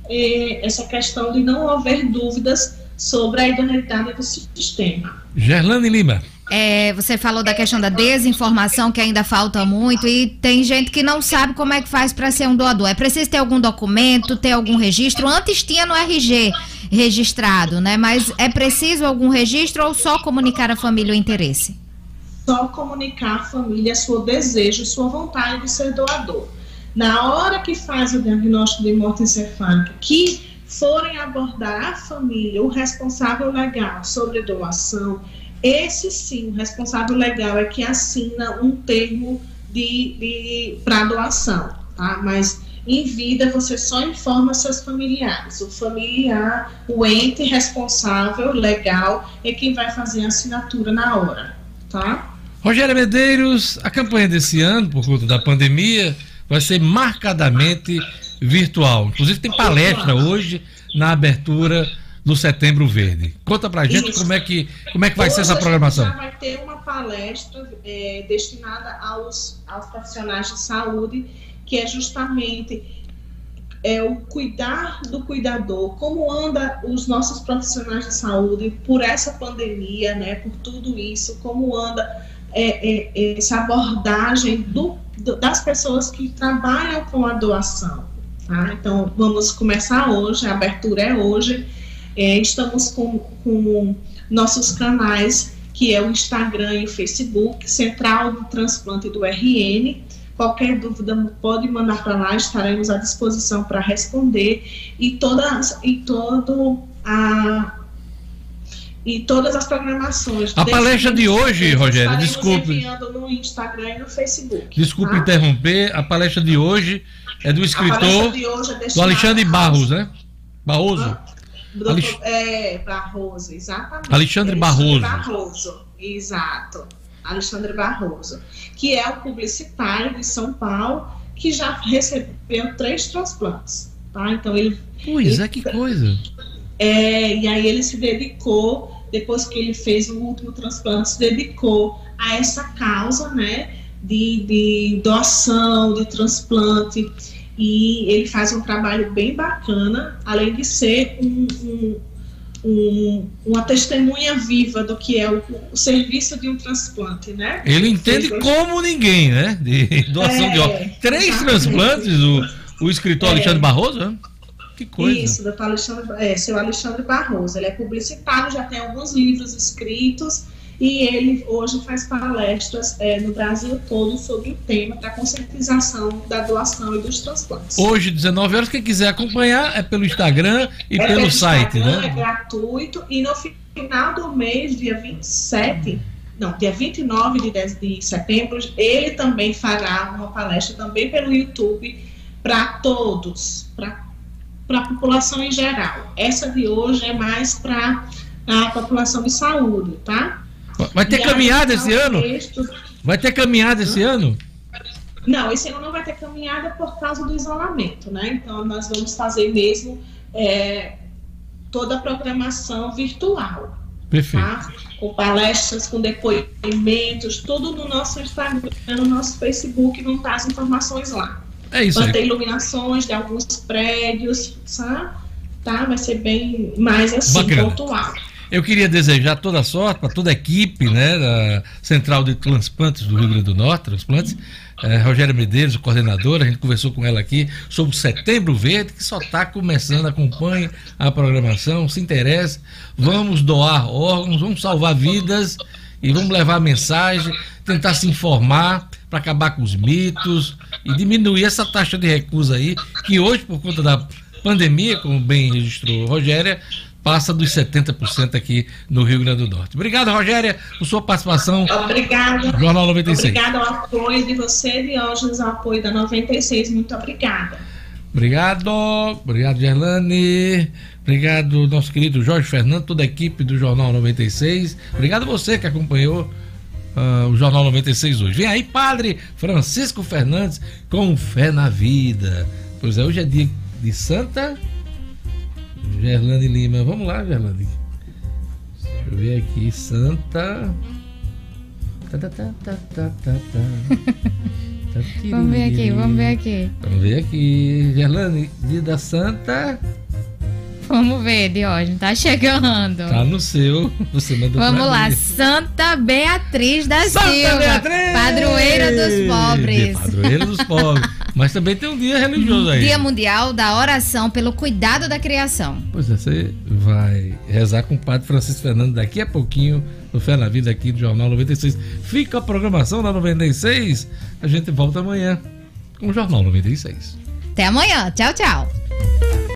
eh, essa questão de não haver dúvidas sobre a idoneidade do sistema. Gerlane Lima. É, você falou da questão da desinformação, que ainda falta muito, e tem gente que não sabe como é que faz para ser um doador. É preciso ter algum documento, ter algum registro. Antes tinha no RG registrado, né? Mas é preciso algum registro ou só comunicar à família o interesse? Só comunicar à família seu desejo, sua vontade de ser doador. Na hora que faz o diagnóstico de morte encefálica, que forem abordar a família, o responsável legal sobre doação, esse sim, o responsável legal é que assina um termo de, de para doação, tá? Mas em vida você só informa seus familiares. O familiar, o ente responsável legal é quem vai fazer a assinatura na hora, tá? Rogério Medeiros, a campanha desse ano, por conta da pandemia, vai ser marcadamente virtual. Inclusive tem palestra hoje na abertura do Setembro Verde. Conta pra gente Isso. como é que, como é que vai Hoje ser essa programação. Já vai ter uma palestra é, destinada aos, aos profissionais de saúde, que é justamente é, o cuidar do cuidador, como anda os nossos profissionais de saúde por essa pandemia, né, por tudo isso, como anda é, é, essa abordagem do, do, das pessoas que trabalham com a doação. Tá? Então, vamos começar hoje, a abertura é hoje. É, estamos com, com nossos canais, que é o Instagram e o Facebook, Central do Transplante do RN. Qualquer dúvida pode mandar para lá, estaremos à disposição para responder. E, todas, e todo a, e todas as programações. A palestra de hoje, Rogério, desculpe. enviando no Instagram e no Facebook. Desculpe tá? interromper, a palestra de hoje é do escritor é do Alexandre Barros, né? Barroso. Ah, Alex... É, Barroso, exatamente. Alexandre Barroso. Barroso, exato. Alexandre Barroso, que é o publicitário de São Paulo, que já recebeu três transplantes. Tá? Então ele. Pois é, que coisa. É, e aí ele se dedicou, depois que ele fez o último transplante, se dedicou a essa causa, né? De, de doação, de transplante e ele faz um trabalho bem bacana, além de ser um, um, um, uma testemunha viva do que é o, o, serviço de um transplante, né? Ele entende como ninguém, né? De doação é, de órgãos. Três exatamente. transplantes, o, o escritor é. Alexandre Barroso, né? Que coisa. Isso, doutor Alexandre, é, seu Alexandre Barroso. Ele é publicitário, já tem alguns livros escritos e ele hoje faz palestras é, no Brasil todo sobre o tema da conscientização da doação e dos transplantes. Hoje, 19 horas, quem quiser acompanhar é pelo Instagram e é pelo, pelo site, né? É gratuito e no final do mês, dia 27, não, dia 29 de, 10 de setembro, ele também fará uma palestra também pelo YouTube para todos, para a população em geral. Essa de hoje é mais para a população de saúde, tá? Vai ter caminhada esse ano? Texto... Vai ter caminhada esse ano? Não, esse ano não vai ter caminhada por causa do isolamento, né? Então nós vamos fazer mesmo é, toda a programação virtual. Perfeito. Tá? Com palestras, com depoimentos, tudo no nosso Instagram, no nosso Facebook, vão estar as informações lá. É isso. Vai ter iluminações de alguns prédios, sabe? Tá? Vai ser bem mais assim, Bacana. pontual. Eu queria desejar toda sorte para toda a equipe né, da Central de Transplantes do Rio Grande do Norte, transplantes. É, Rogério Medeiros, o coordenador, a gente conversou com ela aqui sobre o Setembro Verde, que só está começando. Acompanhe a programação, se interesse. Vamos doar órgãos, vamos salvar vidas e vamos levar a mensagem, tentar se informar para acabar com os mitos e diminuir essa taxa de recusa aí, que hoje, por conta da pandemia, como bem registrou Rogéria, passa dos 70% aqui no Rio Grande do Norte. Obrigado, Rogéria, por sua participação. Obrigada. Jornal 96. Obrigada ao apoio de você, Diógenes, ao apoio da 96. Muito obrigada. Obrigado, obrigado, Gerlane. Obrigado, nosso querido Jorge Fernando, toda a equipe do Jornal 96. Obrigado você que acompanhou uh, o Jornal 96 hoje. Vem aí, Padre Francisco Fernandes, com fé na vida. Pois é, hoje é dia de Santa Gerlane Lima. Vamos lá, Gerlane. Deixa eu ver aqui. Santa. Tá, tá, tá, tá, tá, tá, tá. vamos ver aqui, vamos ver aqui. Vamos ver aqui. Gerlane, dia da Santa. Vamos ver, Diógenes, tá chegando. Tá no seu. Você mandou Vamos lá, mim. Santa Beatriz da Santa Silva. Beatriz! Padroeira dos pobres. Padroeira dos pobres. Mas também tem um dia religioso aí. Dia Mundial da Oração pelo Cuidado da Criação. Pois é, você vai rezar com o Padre Francisco Fernando daqui a pouquinho no Fé na Vida aqui do Jornal 96. Fica a programação da 96. A gente volta amanhã com o Jornal 96. Até amanhã. Tchau, tchau.